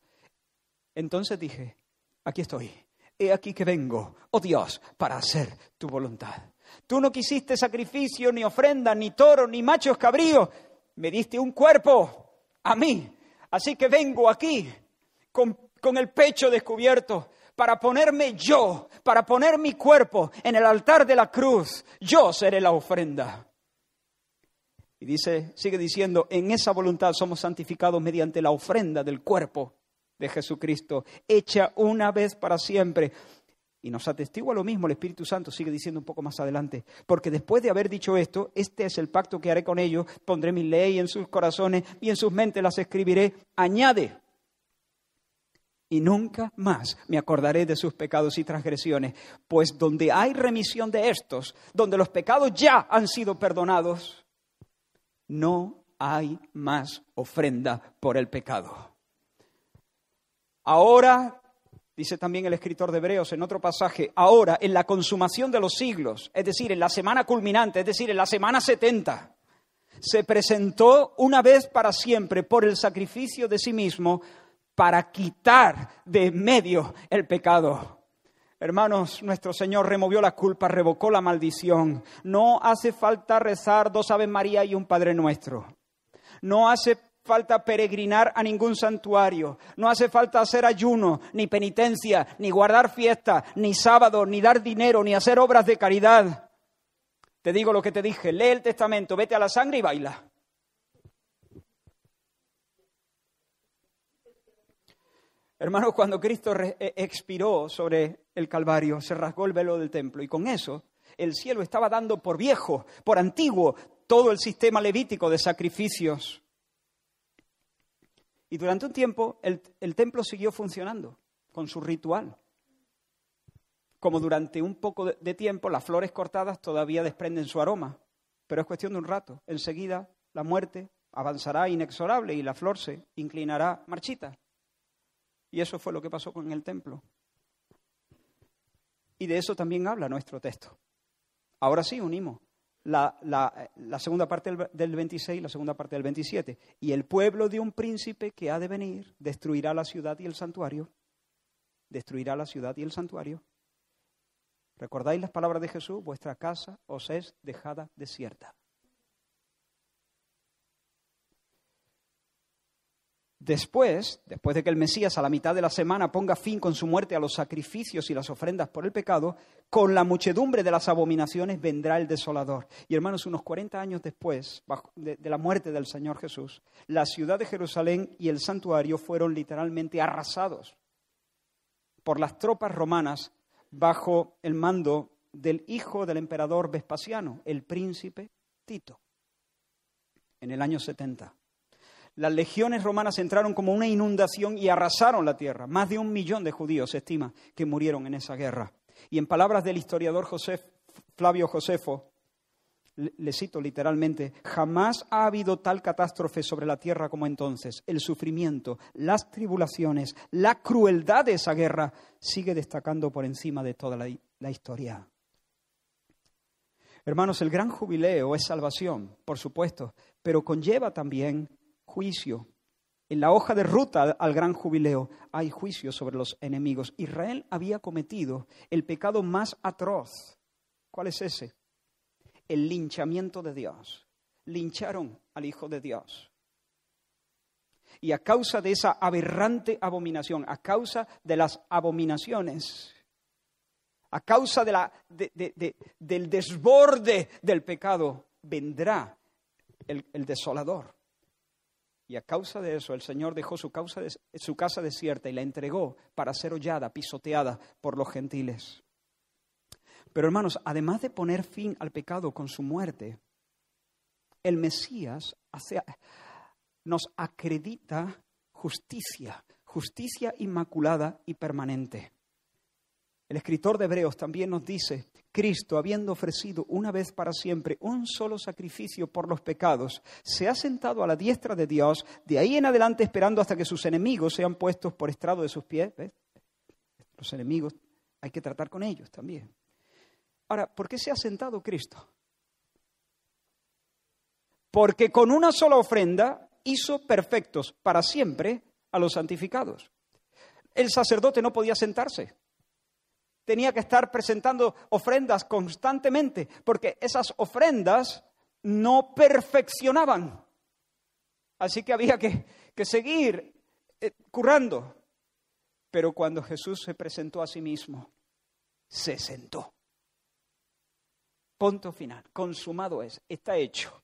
entonces dije, aquí estoy, he aquí que vengo, oh Dios, para hacer tu voluntad. Tú no quisiste sacrificio, ni ofrenda, ni toro, ni machos cabríos, me diste un cuerpo a mí. Así que vengo aquí con, con el pecho descubierto, para ponerme yo, para poner mi cuerpo en el altar de la cruz. Yo seré la ofrenda. Y dice, sigue diciendo, en esa voluntad somos santificados mediante la ofrenda del cuerpo de Jesucristo, hecha una vez para siempre. Y nos atestigua lo mismo, el Espíritu Santo sigue diciendo un poco más adelante, porque después de haber dicho esto, este es el pacto que haré con ellos, pondré mi ley en sus corazones y en sus mentes las escribiré, añade, y nunca más me acordaré de sus pecados y transgresiones, pues donde hay remisión de estos, donde los pecados ya han sido perdonados, no hay más ofrenda por el pecado. Ahora dice también el escritor de Hebreos en otro pasaje, ahora en la consumación de los siglos, es decir, en la semana culminante, es decir, en la semana 70, se presentó una vez para siempre por el sacrificio de sí mismo para quitar de medio el pecado. Hermanos, nuestro Señor removió la culpa, revocó la maldición. No hace falta rezar dos Aves María y un Padre Nuestro. No hace falta peregrinar a ningún santuario, no hace falta hacer ayuno, ni penitencia, ni guardar fiesta, ni sábado, ni dar dinero, ni hacer obras de caridad. Te digo lo que te dije, lee el testamento, vete a la sangre y baila. Hermanos, cuando Cristo eh, expiró sobre el Calvario, se rasgó el velo del templo y con eso el cielo estaba dando por viejo, por antiguo, todo el sistema levítico de sacrificios. Y durante un tiempo el, templo siguió funcionando con su ritual. Como durante un poco de tiempo las flores cortadas todavía desprenden su aroma, pero es cuestión de un rato. Enseguida la muerte avanzará inexorable y la flor se inclinará marchita. Y eso fue lo que pasó con el templo. Y de eso también habla nuestro texto. Ahora sí, unimos la, segunda parte del, 26 y la segunda parte del 27. Y el pueblo de un príncipe que ha de venir destruirá la ciudad y el santuario. Destruirá la ciudad y el santuario. ¿Recordáis las palabras de Jesús? Vuestra casa os es dejada desierta. Después, después de que el Mesías a la mitad de la semana ponga fin con su muerte a los sacrificios y las ofrendas por el pecado, con la muchedumbre de las abominaciones vendrá el desolador. Y hermanos, unos 40 años después de, la muerte del Señor Jesús, la ciudad de Jerusalén y el santuario fueron literalmente arrasados por las tropas romanas bajo el mando del hijo del emperador Vespasiano, el príncipe Tito, en el año 70 las legiones romanas entraron como una inundación y arrasaron la tierra. Más de un millón de judíos se estima que murieron en esa guerra. Y en palabras del historiador Flavio Josefo, le cito literalmente, jamás ha habido tal catástrofe sobre la tierra como entonces. El sufrimiento, las tribulaciones, la crueldad de esa guerra sigue destacando por encima de toda la, la historia. Hermanos, el gran jubileo es salvación, por supuesto, pero conlleva también juicio. En la hoja de ruta al gran jubileo hay juicio sobre los enemigos. Israel había cometido el pecado más atroz. ¿Cuál es ese? El linchamiento de Dios. Lincharon al Hijo de Dios. Y a causa de esa aberrante abominación, a causa de las abominaciones, a causa de la, del desborde del pecado, vendrá el desolador. Y a causa de eso, el Señor dejó su, su casa desierta y la entregó para ser hollada, pisoteada por los gentiles. Pero hermanos, además de poner fin al pecado con su muerte, el Mesías nos acredita justicia, justicia inmaculada y permanente. El escritor de Hebreos también nos dice, Cristo, habiendo ofrecido una vez para siempre un solo sacrificio por los pecados, se ha sentado a la diestra de Dios, de ahí en adelante esperando hasta que sus enemigos sean puestos por estrado de sus pies. Los enemigos hay que tratar con ellos también. Ahora, ¿por qué se ha sentado Cristo? Porque con una sola ofrenda hizo perfectos para siempre a los santificados. El sacerdote no podía sentarse tenía que estar presentando ofrendas constantemente, porque esas ofrendas no perfeccionaban. Así que había que, seguir eh, currando. Pero cuando Jesús se presentó a sí mismo, se sentó. Punto final. Consumado es. Está hecho.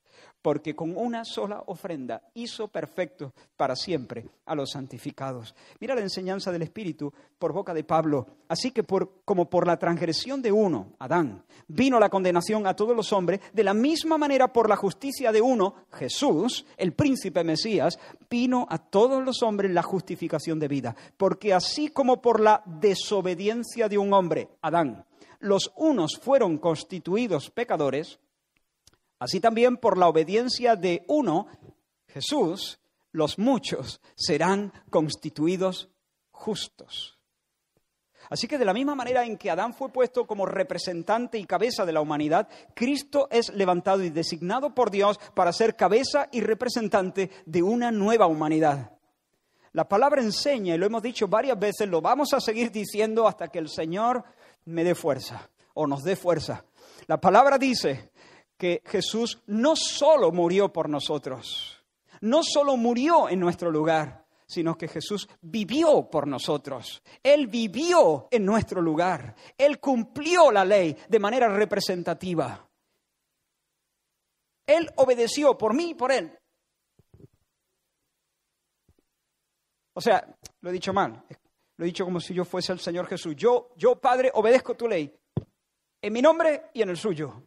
Porque con una sola ofrenda hizo perfecto para siempre a los santificados. Mira la enseñanza del Espíritu por boca de Pablo. Así que por, como por la transgresión de uno, Adán, vino la condenación a todos los hombres, de la misma manera por la justicia de uno, Jesús, el príncipe Mesías, vino a todos los hombres la justificación de vida. Porque así como por la desobediencia de un hombre, Adán, los unos fueron constituidos pecadores, así también por la obediencia de uno, Jesús, los muchos serán constituidos justos. Así que de la misma manera en que Adán fue puesto como representante y cabeza de la humanidad, Cristo es levantado y designado por Dios para ser cabeza y representante de una nueva humanidad. La palabra enseña, y lo hemos dicho varias veces, lo vamos a seguir diciendo hasta que el Señor me dé fuerza o nos dé fuerza. La palabra dice que Jesús no solo murió por nosotros, no solo murió en nuestro lugar, sino que Jesús vivió por nosotros. Él vivió en nuestro lugar. Él cumplió la ley de manera representativa. Él obedeció por mí y por Él. O sea, lo he dicho mal, lo he dicho como si yo fuese el Señor Jesús. Yo, yo, Padre, obedezco tu ley. En mi nombre y en el suyo.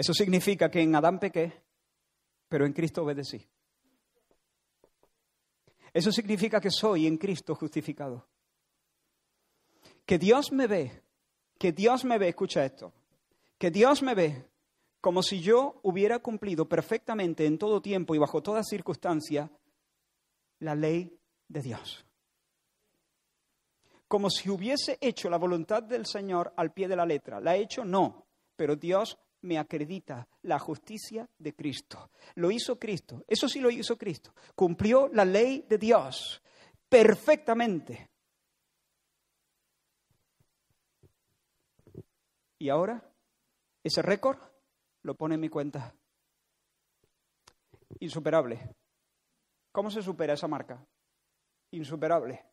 Eso significa que en Adán pequé, pero en Cristo obedecí. Eso significa que soy en Cristo justificado. Que Dios me ve, que Dios me ve, escucha esto, que Dios me ve como si yo hubiera cumplido perfectamente en todo tiempo y bajo toda circunstancia la ley de Dios. Como si hubiese hecho la voluntad del Señor al pie de la letra. ¿La he hecho? No, pero Dios me acredita la justicia de Cristo. Lo hizo Cristo, eso sí lo hizo Cristo. Cumplió la ley de Dios perfectamente. ¿Y ahora? ¿Ese récord? lo pone en mi cuenta. Insuperable. ¿Cómo se supera esa marca? Insuperable.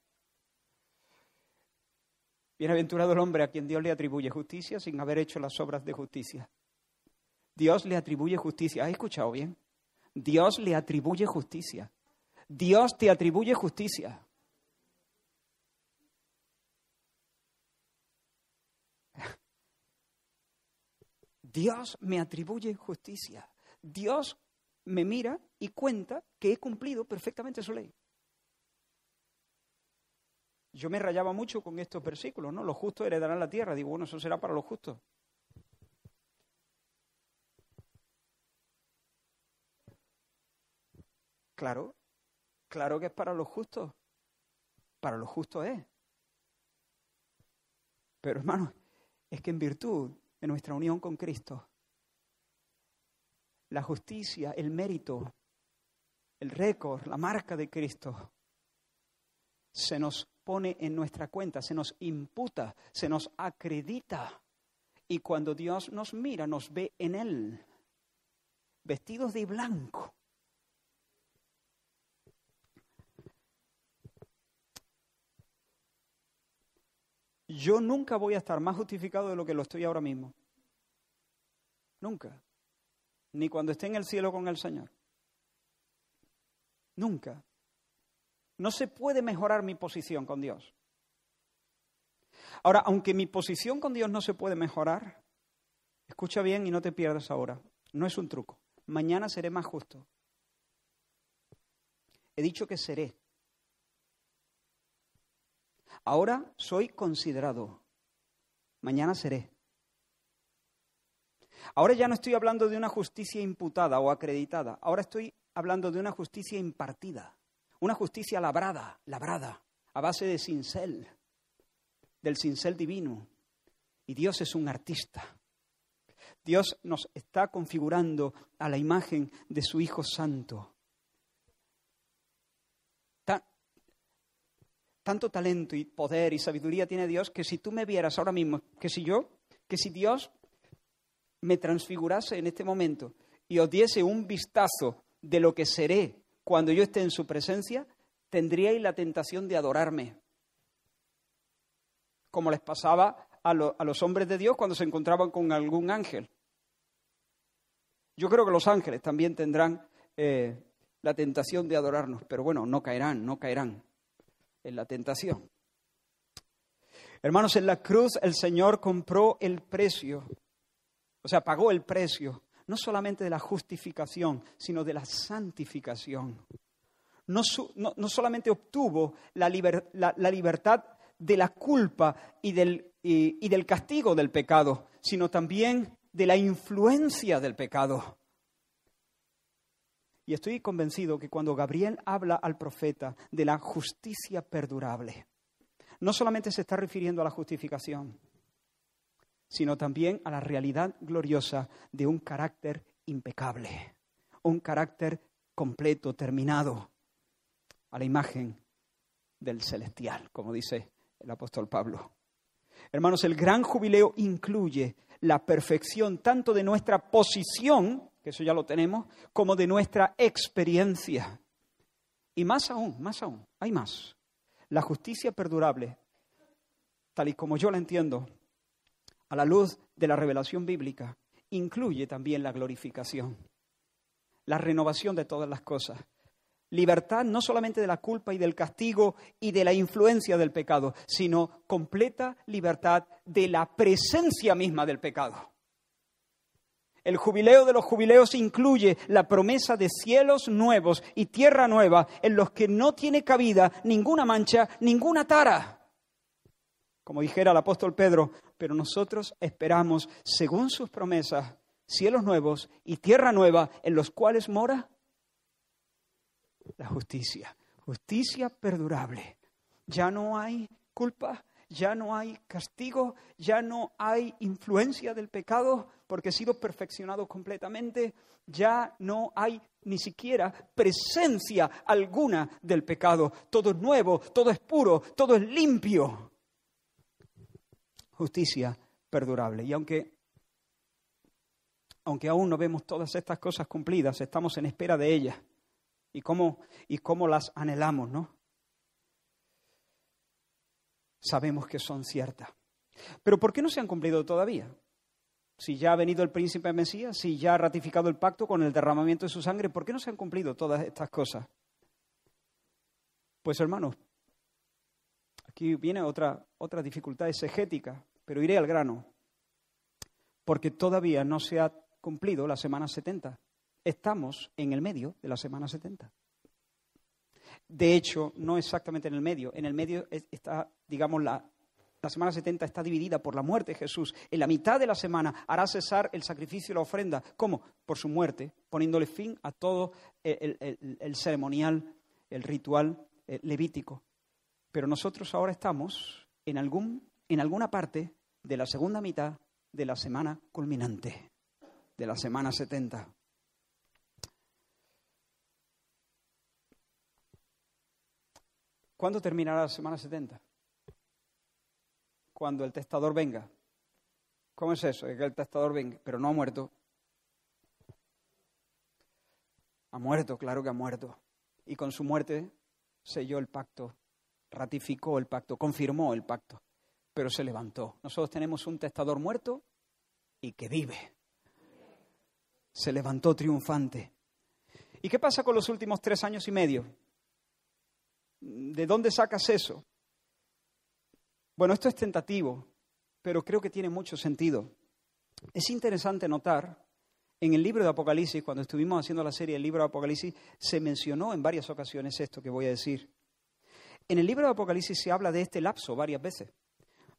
Bienaventurado el hombre a quien Dios le atribuye justicia sin haber hecho las obras de justicia. Dios le atribuye justicia. ¿Has escuchado bien? Dios le atribuye justicia. Dios te atribuye justicia. Dios me atribuye justicia. Dios me mira y cuenta que he cumplido perfectamente su ley. Yo me rayaba mucho con estos versículos, ¿no? Los justos heredarán la tierra. Digo, bueno, eso será para los justos. Claro, claro que es para los justos. Para los justos es. Pero hermano, es que en virtud de nuestra unión con Cristo. La justicia, el mérito, el récord, la marca de Cristo se nos pone en nuestra cuenta, se nos imputa, se nos acredita. Y cuando Dios nos mira, nos ve en Él, vestidos de blanco. Yo nunca voy a estar más justificado de lo que lo estoy ahora mismo. Nunca. Ni cuando esté en el cielo con el Señor. Nunca. No se puede mejorar mi posición con Dios. Ahora, aunque mi posición con Dios no se puede mejorar, escucha bien y no te pierdas ahora. No es un truco. Mañana seré más justo. He dicho que seré. Ahora soy considerado. Mañana seré. Ahora ya no estoy hablando de una justicia imputada o acreditada. Ahora estoy hablando de una justicia impartida. Una justicia labrada, labrada, a base de cincel, del cincel divino. Y Dios es un artista. Dios nos está configurando a la imagen de su Hijo Santo. Tanto talento y poder y sabiduría tiene Dios que si tú me vieras ahora mismo, que si yo, que si Dios me transfigurase en este momento y os diese un vistazo de lo que seré cuando yo esté en su presencia, tendríais la tentación de adorarme. Como les pasaba a, los hombres de Dios cuando se encontraban con algún ángel. Yo creo que los ángeles también tendrán eh, la tentación de adorarnos, pero bueno, no caerán, no caerán en la tentación. Hermanos, en la cruz el Señor compró el precio, o sea, pagó el precio, no solamente de la justificación, sino de la santificación. No, solamente obtuvo la, la, libertad de la culpa y del, y del castigo del pecado, sino también de la influencia del pecado. Y estoy convencido que cuando Gabriel habla al profeta de la justicia perdurable, no solamente se está refiriendo a la justificación, sino también a la realidad gloriosa de un carácter impecable, un carácter completo, terminado, a la imagen del celestial, como dice el apóstol Pablo. Hermanos, el gran jubileo incluye la perfección tanto de nuestra posición, eso ya lo tenemos, como de nuestra experiencia. Y más aún, más aún, hay más. La justicia perdurable, tal y como yo la entiendo, a la luz de la revelación bíblica, incluye también la glorificación, la renovación de todas las cosas. Libertad no solamente de la culpa y del castigo y de la influencia del pecado, sino completa libertad de la presencia misma del pecado. El jubileo de los jubileos incluye la promesa de cielos nuevos y tierra nueva en los que no tiene cabida ninguna mancha, ninguna tara. Como dijera el apóstol Pedro, pero nosotros esperamos, según sus promesas, cielos nuevos y tierra nueva en los cuales mora la justicia, justicia perdurable. Ya no hay culpa, ya no hay castigo, ya no hay influencia del pecado porque he sido perfeccionado completamente, ya no hay ni siquiera presencia alguna del pecado. Todo es nuevo, todo es puro, todo es limpio. Justicia perdurable. Y aunque, aunque aún no vemos todas estas cosas cumplidas, estamos en espera de ellas y cómo, y cómo las anhelamos, ¿no? Sabemos que son ciertas. Pero ¿por qué no se han cumplido todavía? Si ya ha venido el príncipe Mesías, si ya ha ratificado el pacto con el derramamiento de su sangre, ¿por qué no se han cumplido todas estas cosas? Pues hermanos, aquí viene otra, otra dificultad exegética, pero iré al grano, porque todavía no se ha cumplido la semana 70 estamos en el medio de la semana 70. De hecho, no exactamente en el medio. En el medio está, digamos, la, la semana 70 está dividida por la muerte de Jesús. En la mitad de la semana hará cesar el sacrificio y la ofrenda. ¿Cómo? Por su muerte, poniéndole fin a todo el, ceremonial, el ritual eh, levítico. Pero nosotros ahora estamos en, algún, en alguna parte de la segunda mitad de la semana culminante, de la semana 70. ¿Cuándo terminará la semana 70? Cuando el testador venga. ¿Cómo es eso? Es que el testador venga, pero no ha muerto. Ha muerto, claro que ha muerto. Y con su muerte selló el pacto, ratificó el pacto, confirmó el pacto, pero se levantó. Nosotros tenemos un testador muerto y que vive. Se levantó triunfante. ¿Y qué pasa con los últimos tres años y medio? ¿De dónde sacas eso? Bueno, esto es tentativo, pero creo que tiene mucho sentido. Es interesante notar, en el libro de Apocalipsis, cuando estuvimos haciendo la serie del libro de Apocalipsis, se mencionó en varias ocasiones esto que voy a decir. En el libro de Apocalipsis se habla de este lapso varias veces.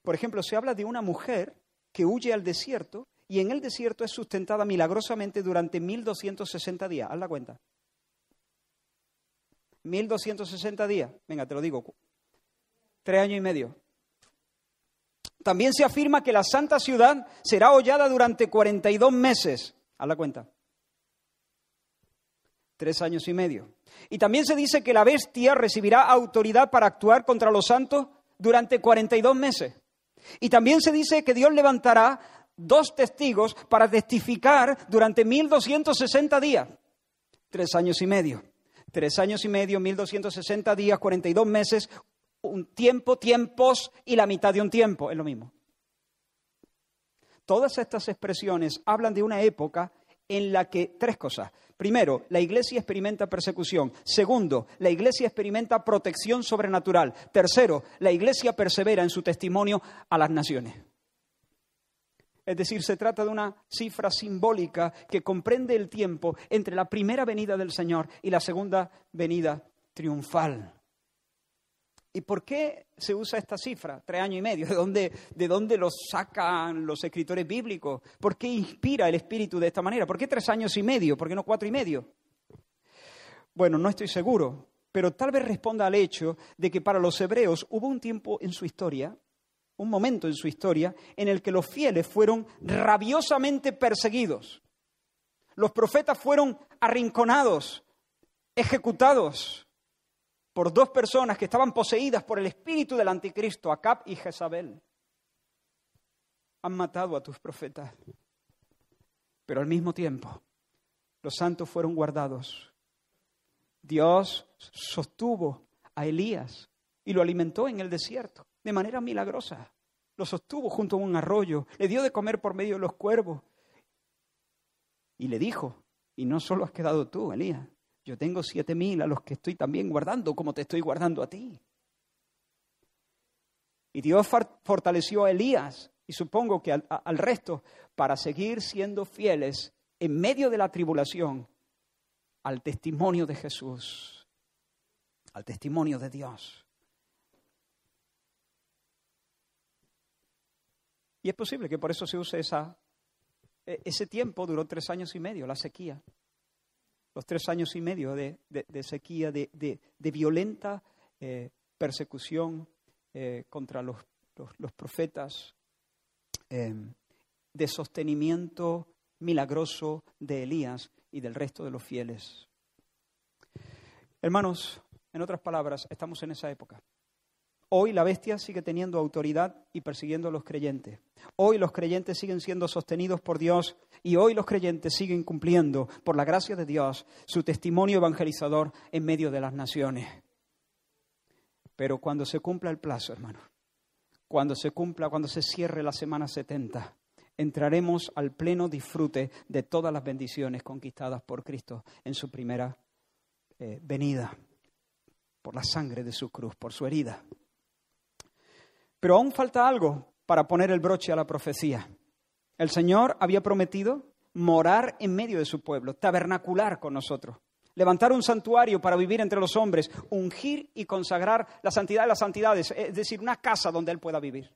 Por ejemplo, se habla de una mujer que huye al desierto y en el desierto es sustentada milagrosamente durante 1260 días. Haz la cuenta. 1260 días. Venga, te lo digo. Tres años y medio. También se afirma que la santa ciudad será hollada durante 42 meses. A la cuenta. Tres años y medio. Y también se dice que la bestia recibirá autoridad para actuar contra los santos durante 42 meses. Y también se dice que Dios levantará dos testigos para testificar durante 1260 días. Tres años y medio. Tres años y medio, 1260 días, 42 meses, un tiempo, tiempos y la mitad de un tiempo, es lo mismo. Todas estas expresiones hablan de una época en la que tres cosas. Primero, la iglesia experimenta persecución. Segundo, la iglesia experimenta protección sobrenatural. Tercero, la iglesia persevera en su testimonio a las naciones. Es decir, se trata de una cifra simbólica que comprende el tiempo entre la primera venida del Señor y la segunda venida triunfal. ¿Y por qué se usa esta cifra, tres años y medio? ¿De dónde, ¿De dónde lo sacan los escritores bíblicos? ¿Por qué inspira el Espíritu de esta manera? ¿Por qué tres años y medio? ¿Por qué no cuatro y medio? Bueno, no estoy seguro, pero tal vez responda al hecho de que para los hebreos hubo un tiempo en su historia, un momento en su historia, en el que los fieles fueron rabiosamente perseguidos. Los profetas fueron arrinconados, ejecutados por dos personas que estaban poseídas por el espíritu del anticristo, Acab y Jezabel. Han matado a tus profetas, pero al mismo tiempo los santos fueron guardados. Dios sostuvo a Elías y lo alimentó en el desierto de manera milagrosa. Lo sostuvo junto a un arroyo, le dio de comer por medio de los cuervos y le dijo, y no solo has quedado tú, Elías, yo tengo siete mil a los que estoy también guardando como te estoy guardando a ti. Y Dios fortaleció a Elías y supongo que al, resto para seguir siendo fieles en medio de la tribulación al testimonio de Jesús, al testimonio de Dios. Y es posible que por eso se use esa, e, ese tiempo, duró tres años y medio, la sequía los tres años y medio de, sequía, de, violenta eh, persecución eh, contra los, profetas, em, de sostenimiento milagroso de Elías y del resto de los fieles. Hermanos, en otras palabras, estamos en esa época. Hoy la bestia sigue teniendo autoridad y persiguiendo a los creyentes. Hoy los creyentes siguen siendo sostenidos por Dios y hoy los creyentes siguen cumpliendo, por la gracia de Dios, su testimonio evangelizador en medio de las naciones. Pero cuando se cumpla el plazo, hermano, cuando se cumpla, cuando se cierre la semana 70, entraremos al pleno disfrute de todas las bendiciones conquistadas por Cristo en su primera eh, venida, por la sangre de su cruz, por su herida. Pero aún falta algo para poner el broche a la profecía. El Señor había prometido morar en medio de su pueblo, tabernacular con nosotros, levantar un santuario para vivir entre los hombres, ungir y consagrar la santidad de las santidades, es decir, una casa donde Él pueda vivir.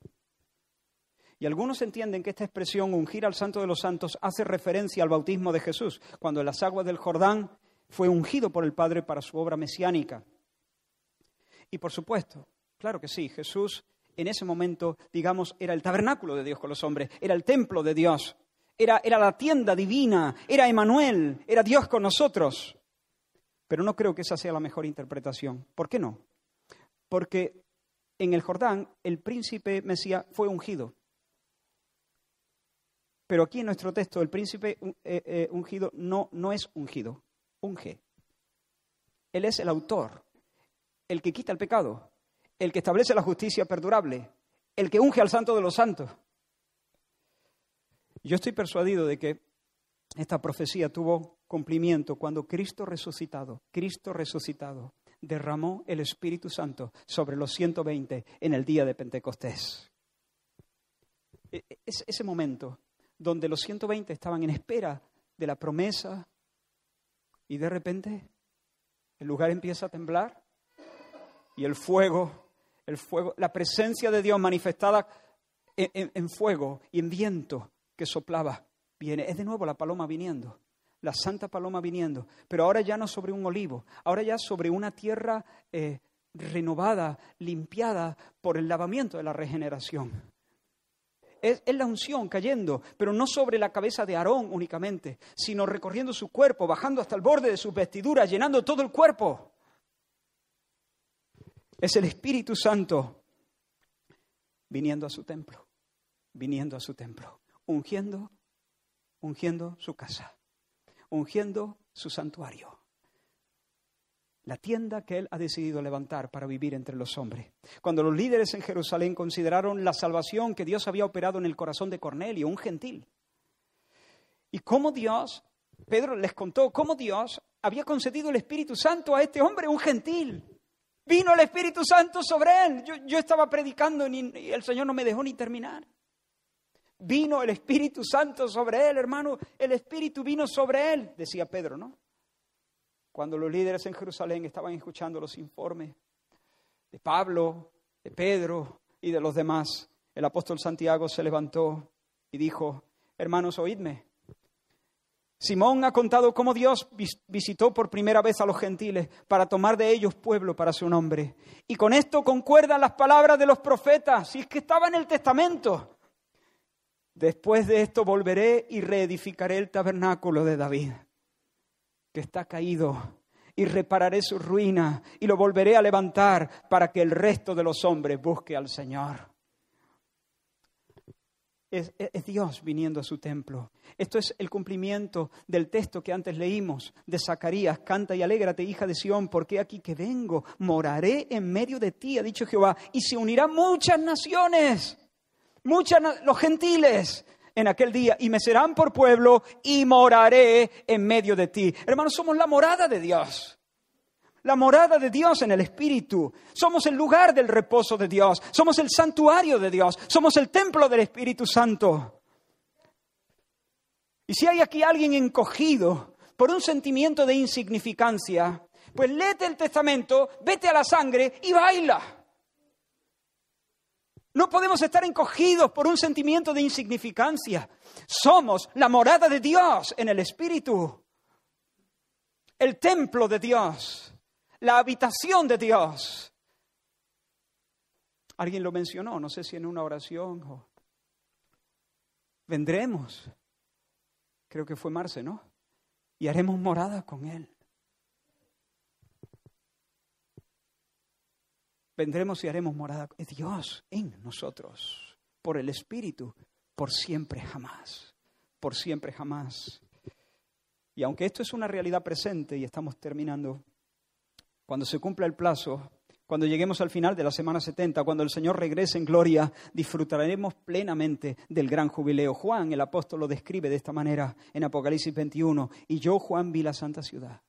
Y algunos entienden que esta expresión, ungir al santo de los santos, hace referencia al bautismo de Jesús, cuando en las aguas del Jordán fue ungido por el Padre para su obra mesiánica. Y por supuesto, claro que sí, Jesús en ese momento, digamos, era el tabernáculo de Dios con los hombres, era el templo de Dios, era, era la tienda divina, era Emanuel, era Dios con nosotros. Pero no creo que esa sea la mejor interpretación. ¿Por qué no? Porque en el Jordán el príncipe Mesías fue ungido. Pero aquí en nuestro texto el príncipe eh, eh, ungido no, no es ungido, unge. Él es el autor, el que quita el pecado, el que establece la justicia perdurable, el que unge al santo de los santos. Yo estoy persuadido de que esta profecía tuvo cumplimiento cuando Cristo resucitado, Cristo resucitado, derramó el Espíritu Santo sobre los 120 en el día de Pentecostés. E, e, es ese momento donde los 120 estaban en espera de la promesa y de repente el lugar empieza a temblar y el fuego el fuego, la presencia de Dios manifestada en, fuego y en viento que soplaba. Viene, es de nuevo la paloma viniendo, la santa paloma viniendo, pero ahora ya no sobre un olivo, ahora ya sobre una tierra eh, renovada, limpiada por el lavamiento de la regeneración. Es, es, la unción cayendo, pero no sobre la cabeza de Aarón únicamente, sino recorriendo su cuerpo, bajando hasta el borde de sus vestiduras, llenando todo el cuerpo. Es el Espíritu Santo viniendo a su templo, viniendo a su templo, ungiendo, ungiendo su casa, ungiendo su santuario. la tienda que Él ha decidido levantar para vivir entre los hombres. Cuando los líderes en Jerusalén consideraron la salvación que Dios había operado en el corazón de Cornelio, un gentil, y cómo Dios, Pedro les contó cómo Dios había concedido el Espíritu Santo a este hombre, un gentil. Vino el Espíritu Santo sobre él. Yo, estaba predicando y el Señor no me dejó ni terminar. Vino el Espíritu Santo sobre él, hermano. El Espíritu vino sobre él, decía Pedro, ¿no? Cuando los líderes en Jerusalén estaban escuchando los informes de Pablo, de Pedro y de los demás, el apóstol Santiago se levantó y dijo, hermanos, oídme. Simón ha contado cómo Dios visitó por primera vez a los gentiles para tomar de ellos pueblo para su nombre. Y con esto concuerdan las palabras de los profetas, si es que estaba en el testamento. Después de esto volveré y reedificaré el tabernáculo de David, que está caído, y repararé su ruina y lo volveré a levantar para que el resto de los hombres busque al Señor es, Dios viniendo a su templo. Esto es el cumplimiento del texto que antes leímos de Zacarías. Canta y alégrate, hija de Sión, porque aquí que vengo, moraré en medio de ti, ha dicho Jehová, y se unirán muchas naciones, muchas, los gentiles, en aquel día y me serán por pueblo y moraré en medio de ti. Hermanos, somos la morada de Dios la morada de Dios en el Espíritu. Somos el lugar del reposo de Dios. Somos el santuario de Dios. Somos el templo del Espíritu Santo. Y si hay aquí alguien encogido por un sentimiento de insignificancia, pues léete el testamento, vete a la sangre y baila. No podemos estar encogidos por un sentimiento de insignificancia. Somos la morada de Dios en el Espíritu, el templo de Dios la habitación de Dios. Alguien lo mencionó, no sé si en una oración. Vendremos, creo que fue Marce, ¿no? Y haremos morada con Él. Vendremos y haremos morada. Es Dios en nosotros, por el Espíritu, por siempre jamás, por siempre jamás. Y aunque esto es una realidad presente y estamos terminando, cuando se cumpla el plazo, cuando lleguemos al final de la semana 70, cuando el Señor regrese en gloria, disfrutaremos plenamente del gran jubileo. Juan, el apóstol, lo describe de esta manera en Apocalipsis 21. Y yo, Juan, vi la santa ciudad,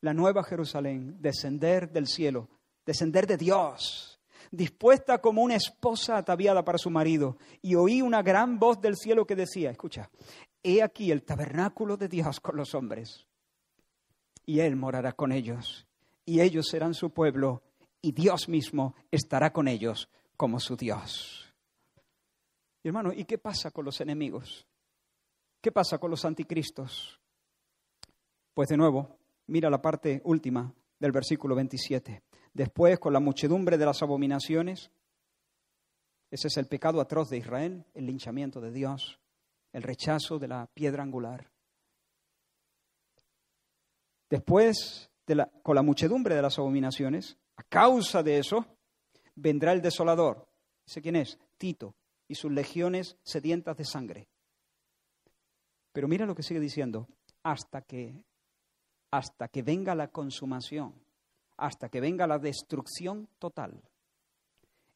la nueva Jerusalén, descender del cielo, descender de Dios, dispuesta como una esposa ataviada para su marido. Y oí una gran voz del cielo que decía, escucha, he aquí el tabernáculo de Dios con los hombres, y Él morará con ellos y ellos serán su pueblo y Dios mismo estará con ellos como su Dios. hermano, ¿y qué pasa con los enemigos? ¿Qué pasa con los anticristos? Pues de nuevo, mira la parte última del versículo 27. Después, con la muchedumbre de las abominaciones, ese es el pecado atroz de Israel, el linchamiento de Dios, el rechazo de la piedra angular. Después con la muchedumbre de las abominaciones, a causa de eso, vendrá el desolador. ¿Sé quién es? Tito y sus legiones sedientas de sangre. Pero mira lo que sigue diciendo, hasta que hasta que venga la consumación, hasta que venga la destrucción total.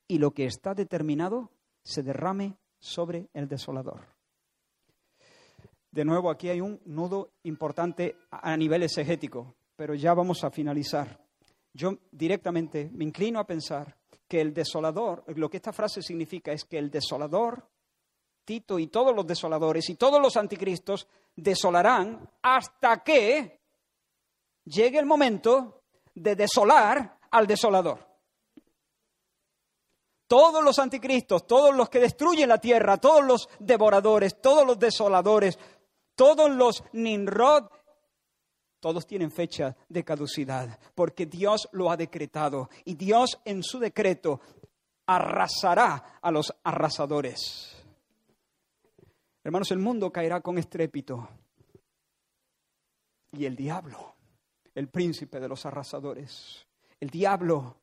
Y lo que está determinado se derrame sobre el desolador. De nuevo, aquí hay un nudo importante a nivel exegético pero ya vamos a finalizar. Yo directamente me inclino a pensar que el desolador, lo que esta frase significa es que el desolador, Tito y todos los desoladores y todos los anticristos desolarán hasta que llegue el momento de desolar al desolador. Todos los anticristos, todos los que destruyen la tierra, todos los devoradores, todos los desoladores, todos los Ninrod todos tienen fecha de caducidad, porque Dios lo ha decretado y Dios en su decreto arrasará a los arrasadores. Hermanos, el mundo caerá con estrépito y el diablo, el príncipe de los arrasadores, el diablo,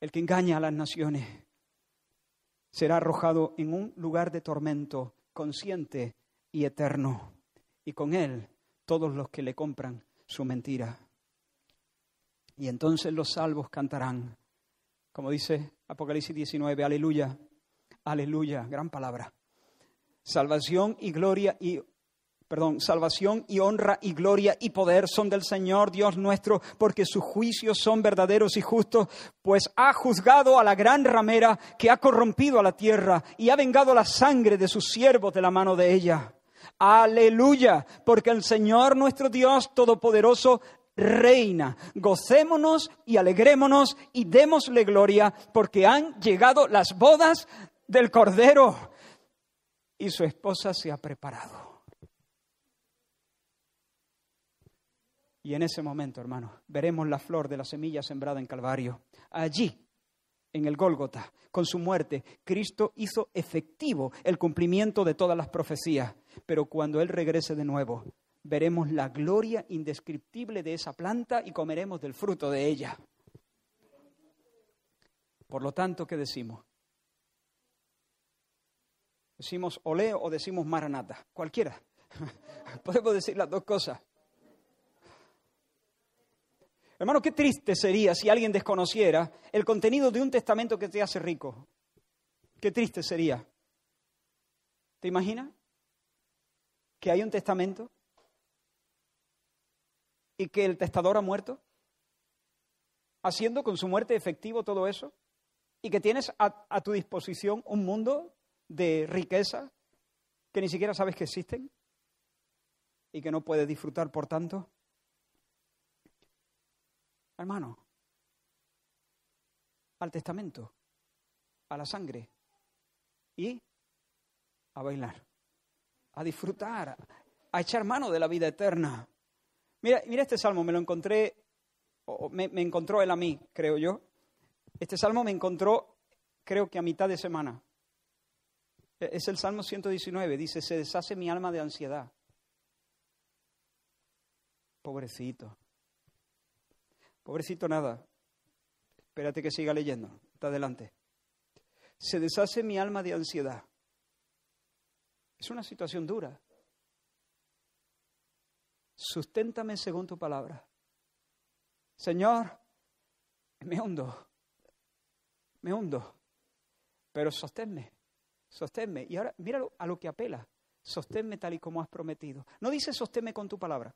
el que engaña a las naciones, será arrojado en un lugar de tormento consciente y eterno, y con él todos los que le compran su mentira. Y entonces los salvos cantarán, como dice Apocalipsis 19, aleluya, aleluya, gran palabra. Salvación y gloria y perdón, salvación y honra y gloria y poder son del Señor Dios nuestro, porque sus juicios son verdaderos y justos, pues ha juzgado a la gran ramera que ha corrompido a la tierra y ha vengado la sangre de sus siervos de la mano de ella. Aleluya, porque el Señor nuestro Dios Todopoderoso reina. Gocémonos y alegrémonos y démosle gloria, porque han llegado las bodas del Cordero y su esposa se ha preparado. Y en ese momento, hermano, veremos la flor de la semilla sembrada en Calvario. Allí, en el Gólgota, con su muerte, Cristo hizo efectivo el cumplimiento de todas las profecías. Pero cuando Él regrese de nuevo, veremos la gloria indescriptible de esa planta y comeremos del fruto de ella. Por lo tanto, ¿qué decimos? ¿Decimos olé o decimos maranata? Cualquiera. Podemos decir las dos cosas. Hermano, qué triste sería si alguien desconociera el contenido de un testamento que te hace rico. Qué triste sería. ¿Te imaginas? Que hay un testamento y que el testador ha muerto, haciendo con su muerte efectivo todo eso, y que tienes a, a tu disposición un mundo de riqueza que ni siquiera sabes que existen y que no puedes disfrutar, por tanto. Hermano, al testamento, a la sangre y a bailar, a disfrutar, a echar mano de la vida eterna. Mira, mira este salmo, me lo encontré, o me, me encontró él a mí, creo yo. Este salmo me encontró, creo que a mitad de semana. E, es el Salmo 119, dice, se deshace mi alma de ansiedad. Pobrecito. Pobrecito nada. Espérate que siga leyendo. Está adelante. Se deshace mi alma de ansiedad. Es una situación dura. Susténtame según tu palabra. Señor, me hundo. Me hundo. Pero sosténme. Sosténme. Y ahora mira a lo que apela. Sosténme tal y como has prometido. No dice sosténme con tu palabra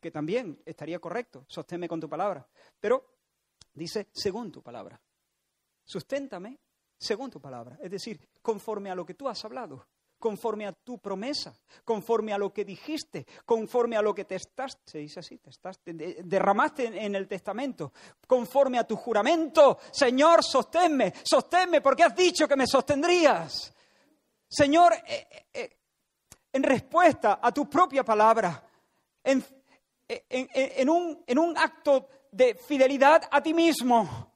que también estaría correcto, sosténme con tu palabra, pero dice según tu palabra. Susténtame según tu palabra, es decir, conforme a lo que tú has hablado, conforme a tu promesa, conforme a lo que dijiste, conforme a lo que te estás, se dice así, te estás, derramaste en el testamento, conforme a tu juramento, Señor, sosténme, sosténme porque has dicho que me sostendrías. Señor, eh, eh, eh, en respuesta a tu propia palabra, en, en, un, en un acto de fidelidad a ti mismo.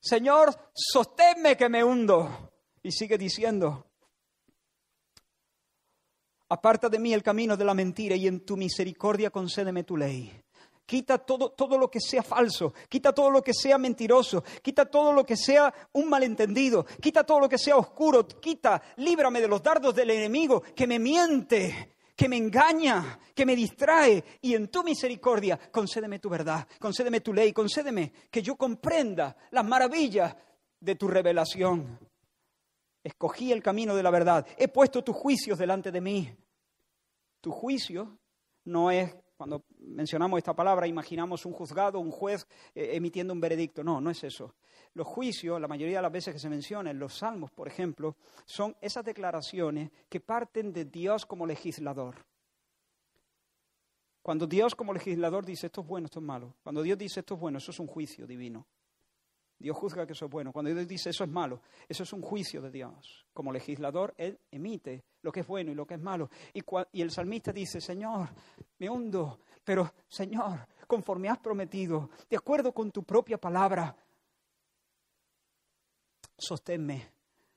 Señor, sosténme que me hundo. Y sigue diciendo, aparta de mí el camino de la mentira y en tu misericordia concédeme tu ley. Quita todo, todo lo que sea falso, quita todo lo que sea mentiroso, quita todo lo que sea un malentendido, quita todo lo que sea oscuro, quita, líbrame de los dardos del enemigo que me miente que me engaña, que me distrae, y en tu misericordia concédeme tu verdad, concédeme tu ley, concédeme que yo comprenda las maravillas de tu revelación. Escogí el camino de la verdad, he puesto tus juicios delante de mí. Tu juicio no es, cuando mencionamos esta palabra, imaginamos un juzgado, un juez eh, emitiendo un veredicto. No, no es eso. Los juicios, la mayoría de las veces que se mencionan, los salmos, por ejemplo, son esas declaraciones que parten de Dios como legislador. Cuando Dios como legislador dice esto es bueno, esto es malo. Cuando Dios dice esto es bueno, eso es un juicio divino. Dios juzga que eso es bueno. Cuando Dios dice eso es malo, eso es un juicio de Dios. Como legislador, Él emite lo que es bueno y lo que es malo. Y, el salmista dice, Señor, me hundo, pero Señor, conforme has prometido, de acuerdo con tu propia palabra, sosténme.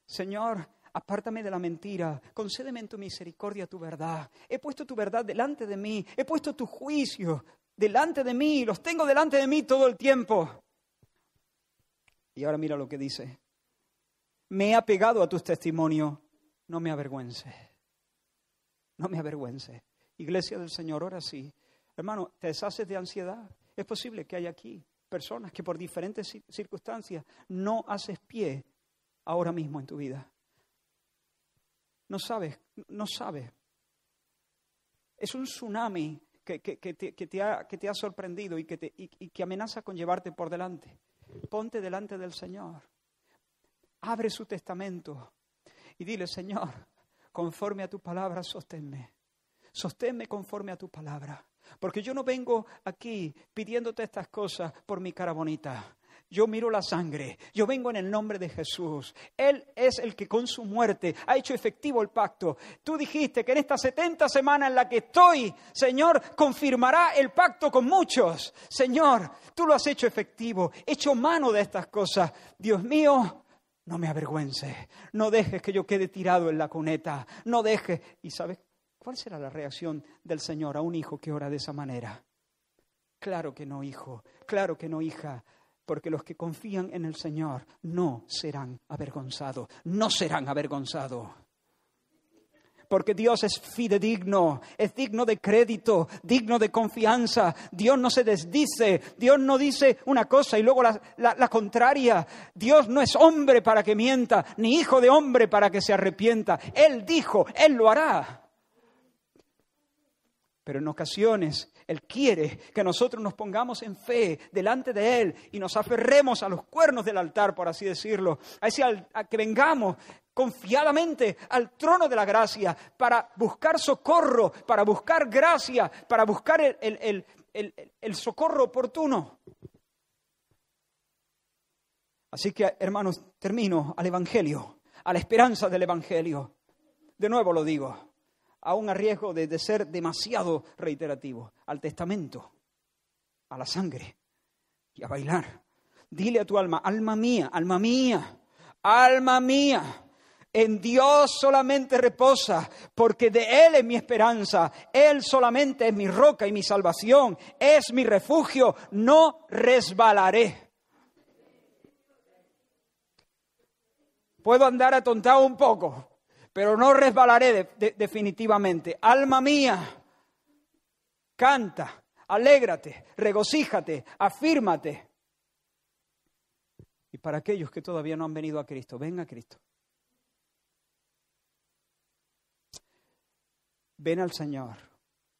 Señor, apártame de la mentira, concédeme en tu misericordia tu verdad. He puesto tu verdad delante de mí, he puesto tu juicio delante de mí, los tengo delante de mí todo el tiempo. Y ahora mira lo que dice. Me he apegado a tus testimonios, no me avergüences. No me avergüences. Iglesia del Señor, ahora sí. Hermano, ¿te deshaces de ansiedad? Es posible que haya aquí personas que por diferentes circunstancias no haces pie ahora mismo en tu vida. No sabes, no sabes. Es un tsunami que, te, ha, sorprendido y que amenaza con llevarte por delante. Ponte delante del Señor. Abre su testamento y dile, Señor, conforme a tu palabra, sosténme. Sosténme conforme a tu palabra. Porque yo no vengo aquí pidiéndote estas cosas por mi cara bonita. Yo miro la sangre, yo vengo en el nombre de Jesús. Él es el que con su muerte ha hecho efectivo el pacto. Tú dijiste que en esta 70 semanas en la que estoy, Señor, confirmará el pacto con muchos. Señor, tú lo has hecho efectivo, hecho mano de estas cosas. Dios mío, no me avergüences, no dejes que yo quede tirado en la cuneta, no dejes. ¿Y sabes cuál será la reacción del Señor a un hijo que ora de esa manera? Claro que no, hijo, claro que no, hija porque los que confían en el Señor no serán avergonzados, no serán avergonzados. Porque Dios es fidedigno, es digno de crédito, digno de confianza. Dios no se desdice, Dios no dice una cosa y luego la, la contraria. Dios no es hombre para que mienta, ni hijo de hombre para que se arrepienta. Él dijo, Él lo hará. Pero en ocasiones él quiere que nosotros nos pongamos en fe delante de Él y nos aferremos a los cuernos del altar, por así decirlo. A, que vengamos confiadamente al trono de la gracia para buscar socorro, para buscar gracia, para buscar el, el socorro oportuno. Así que, hermanos, termino al Evangelio, a la esperanza del Evangelio. De nuevo lo digo aún a riesgo de, de ser demasiado reiterativo, al testamento, a la sangre y a bailar. Dile a tu alma, alma mía, alma mía, alma mía, en Dios solamente reposa, porque de Él es mi esperanza, Él solamente es mi roca y mi salvación, es mi refugio, no resbalaré. Puedo andar atontado un poco, pero no resbalaré definitivamente. Alma mía, canta, alégrate, regocíjate, afírmate. Y para aquellos que todavía no han venido a Cristo, ven a Cristo. Ven al Señor.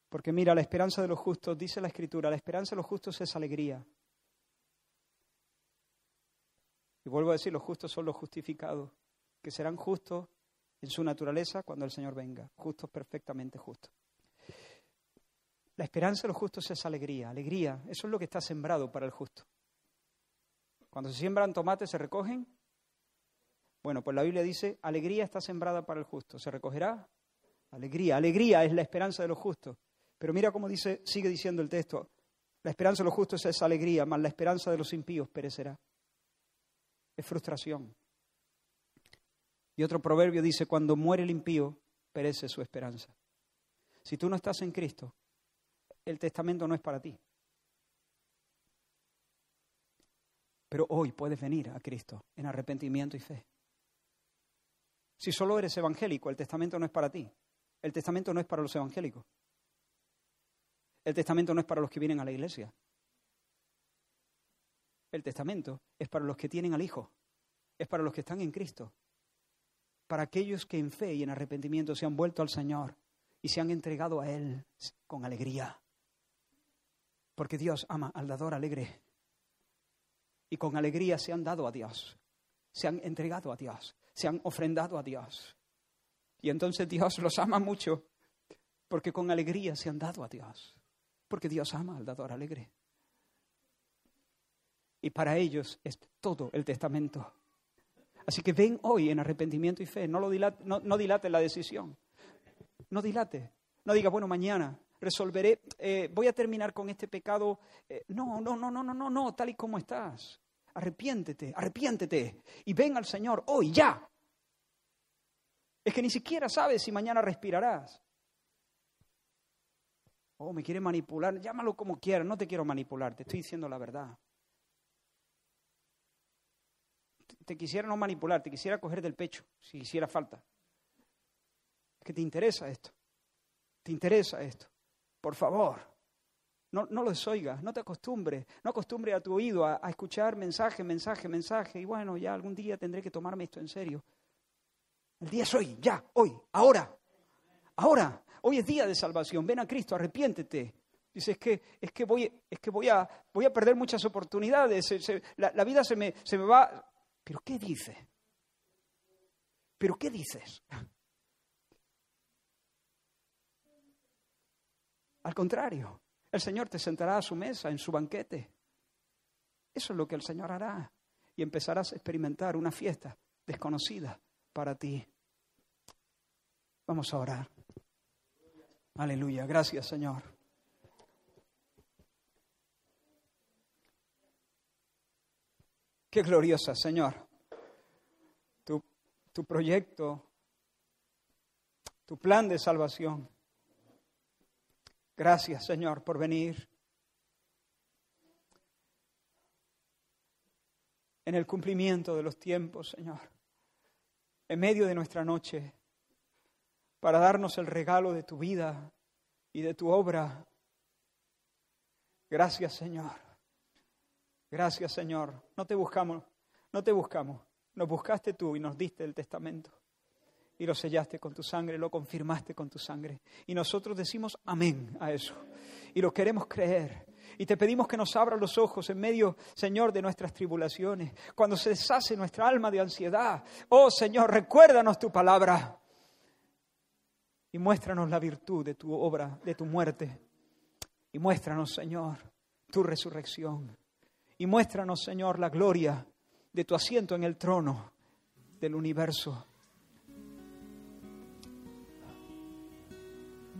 Porque mira, la esperanza de los justos, dice la Escritura, la esperanza de los justos es alegría. Y vuelvo a decir, los justos son los justificados, que serán justos en su naturaleza cuando el Señor venga, justos, perfectamente justos. La esperanza de los justos es alegría, alegría, eso es lo que está sembrado para el justo. Cuando se siembran tomates, ¿se recogen? Bueno, pues la Biblia dice, alegría está sembrada para el justo, ¿se recogerá? Alegría, alegría es la esperanza de los justos. Pero mira cómo dice, sigue diciendo el texto, la esperanza de los justos es alegría, mas la esperanza de los impíos perecerá. Es frustración. Y otro proverbio dice, cuando muere el impío, perece su esperanza. Si tú no estás en Cristo, el testamento no es para ti. Pero hoy puedes venir a Cristo en arrepentimiento y fe. Si solo eres evangélico, el testamento no es para ti. El testamento no es para los evangélicos. El testamento no es para los que vienen a la iglesia. El testamento es para los que tienen al Hijo. Es para los que están en Cristo para aquellos que en fe y en arrepentimiento se han vuelto al Señor y se han entregado a Él con alegría. Porque Dios ama al dador alegre. Y con alegría se han dado a Dios, se han entregado a Dios, se han ofrendado a Dios. Y entonces Dios los ama mucho porque con alegría se han dado a Dios. Porque Dios ama al dador alegre. Y para ellos es todo el testamento Así que ven hoy en arrepentimiento y fe. No, lo dilate, no, dilate la decisión. No dilate. No diga, bueno, mañana resolveré, eh, voy a terminar con este pecado. Eh, no, no, no, no, no, no, no, tal y como estás. Arrepiéntete, arrepiéntete. Y ven al Señor hoy, ya. Es que ni siquiera sabes si mañana respirarás. Oh, me quiere manipular. Llámalo como quieras. No te quiero manipular, te estoy diciendo la verdad. Te quisiera no manipular, te quisiera coger del pecho, si hiciera falta. Es que te interesa esto. Te interesa esto. Por favor. No, no lo desoigas, no te acostumbres, no acostumbre a tu oído a, escuchar mensaje, mensaje, mensaje, y bueno, ya algún día tendré que tomarme esto en serio. El día es hoy, ya, hoy, ahora, ahora. Hoy es día de salvación. Ven a Cristo, arrepiéntete. Dice, es que, es que, voy, es que voy, a, voy a perder muchas oportunidades, la, la vida se me, se me va. ¿Pero qué dices? ¿Pero qué dices? Al contrario, el Señor te sentará a su mesa, en su banquete. Eso es lo que el Señor hará. Y empezarás a experimentar una fiesta desconocida para ti. Vamos a orar. Aleluya. Gracias, Señor. Qué gloriosa, Señor. Tu, proyecto, tu plan de salvación. Gracias, Señor, por venir. En el cumplimiento de los tiempos, Señor. En medio de nuestra noche. Para darnos el regalo de tu vida y de tu obra. Gracias, Señor. Gracias, Señor. No te buscamos, no te buscamos. Nos buscaste tú y nos diste el testamento. Y lo sellaste con tu sangre, lo confirmaste con tu sangre. Y nosotros decimos amén a eso. Y lo queremos creer. Y te pedimos que nos abra los ojos en medio, Señor, de nuestras tribulaciones. Cuando se deshace nuestra alma de ansiedad. Oh, Señor, recuérdanos tu palabra. Y muéstranos la virtud de tu obra, de tu muerte. Y muéstranos, Señor, tu resurrección. Y muéstranos, Señor, la gloria de tu asiento en el trono del universo.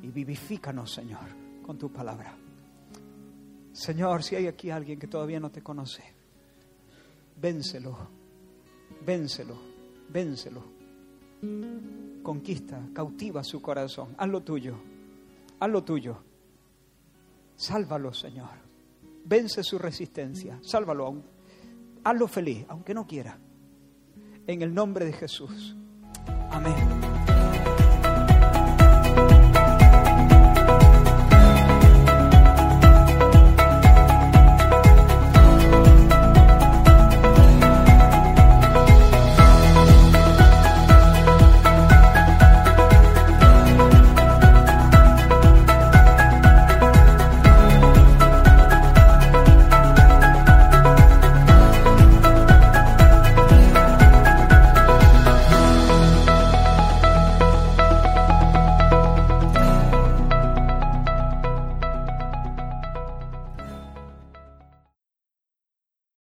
Y vivifícanos, Señor, con tu palabra. Señor, si hay aquí alguien que todavía no te conoce, vénselo, vénselo, vénselo. Conquista, cautiva su corazón. Haz lo tuyo, haz lo tuyo. Sálvalo, Señor. Vence su resistencia. Sálvalo aún. Hazlo feliz, aunque no quiera. En el nombre de Jesús. Amén.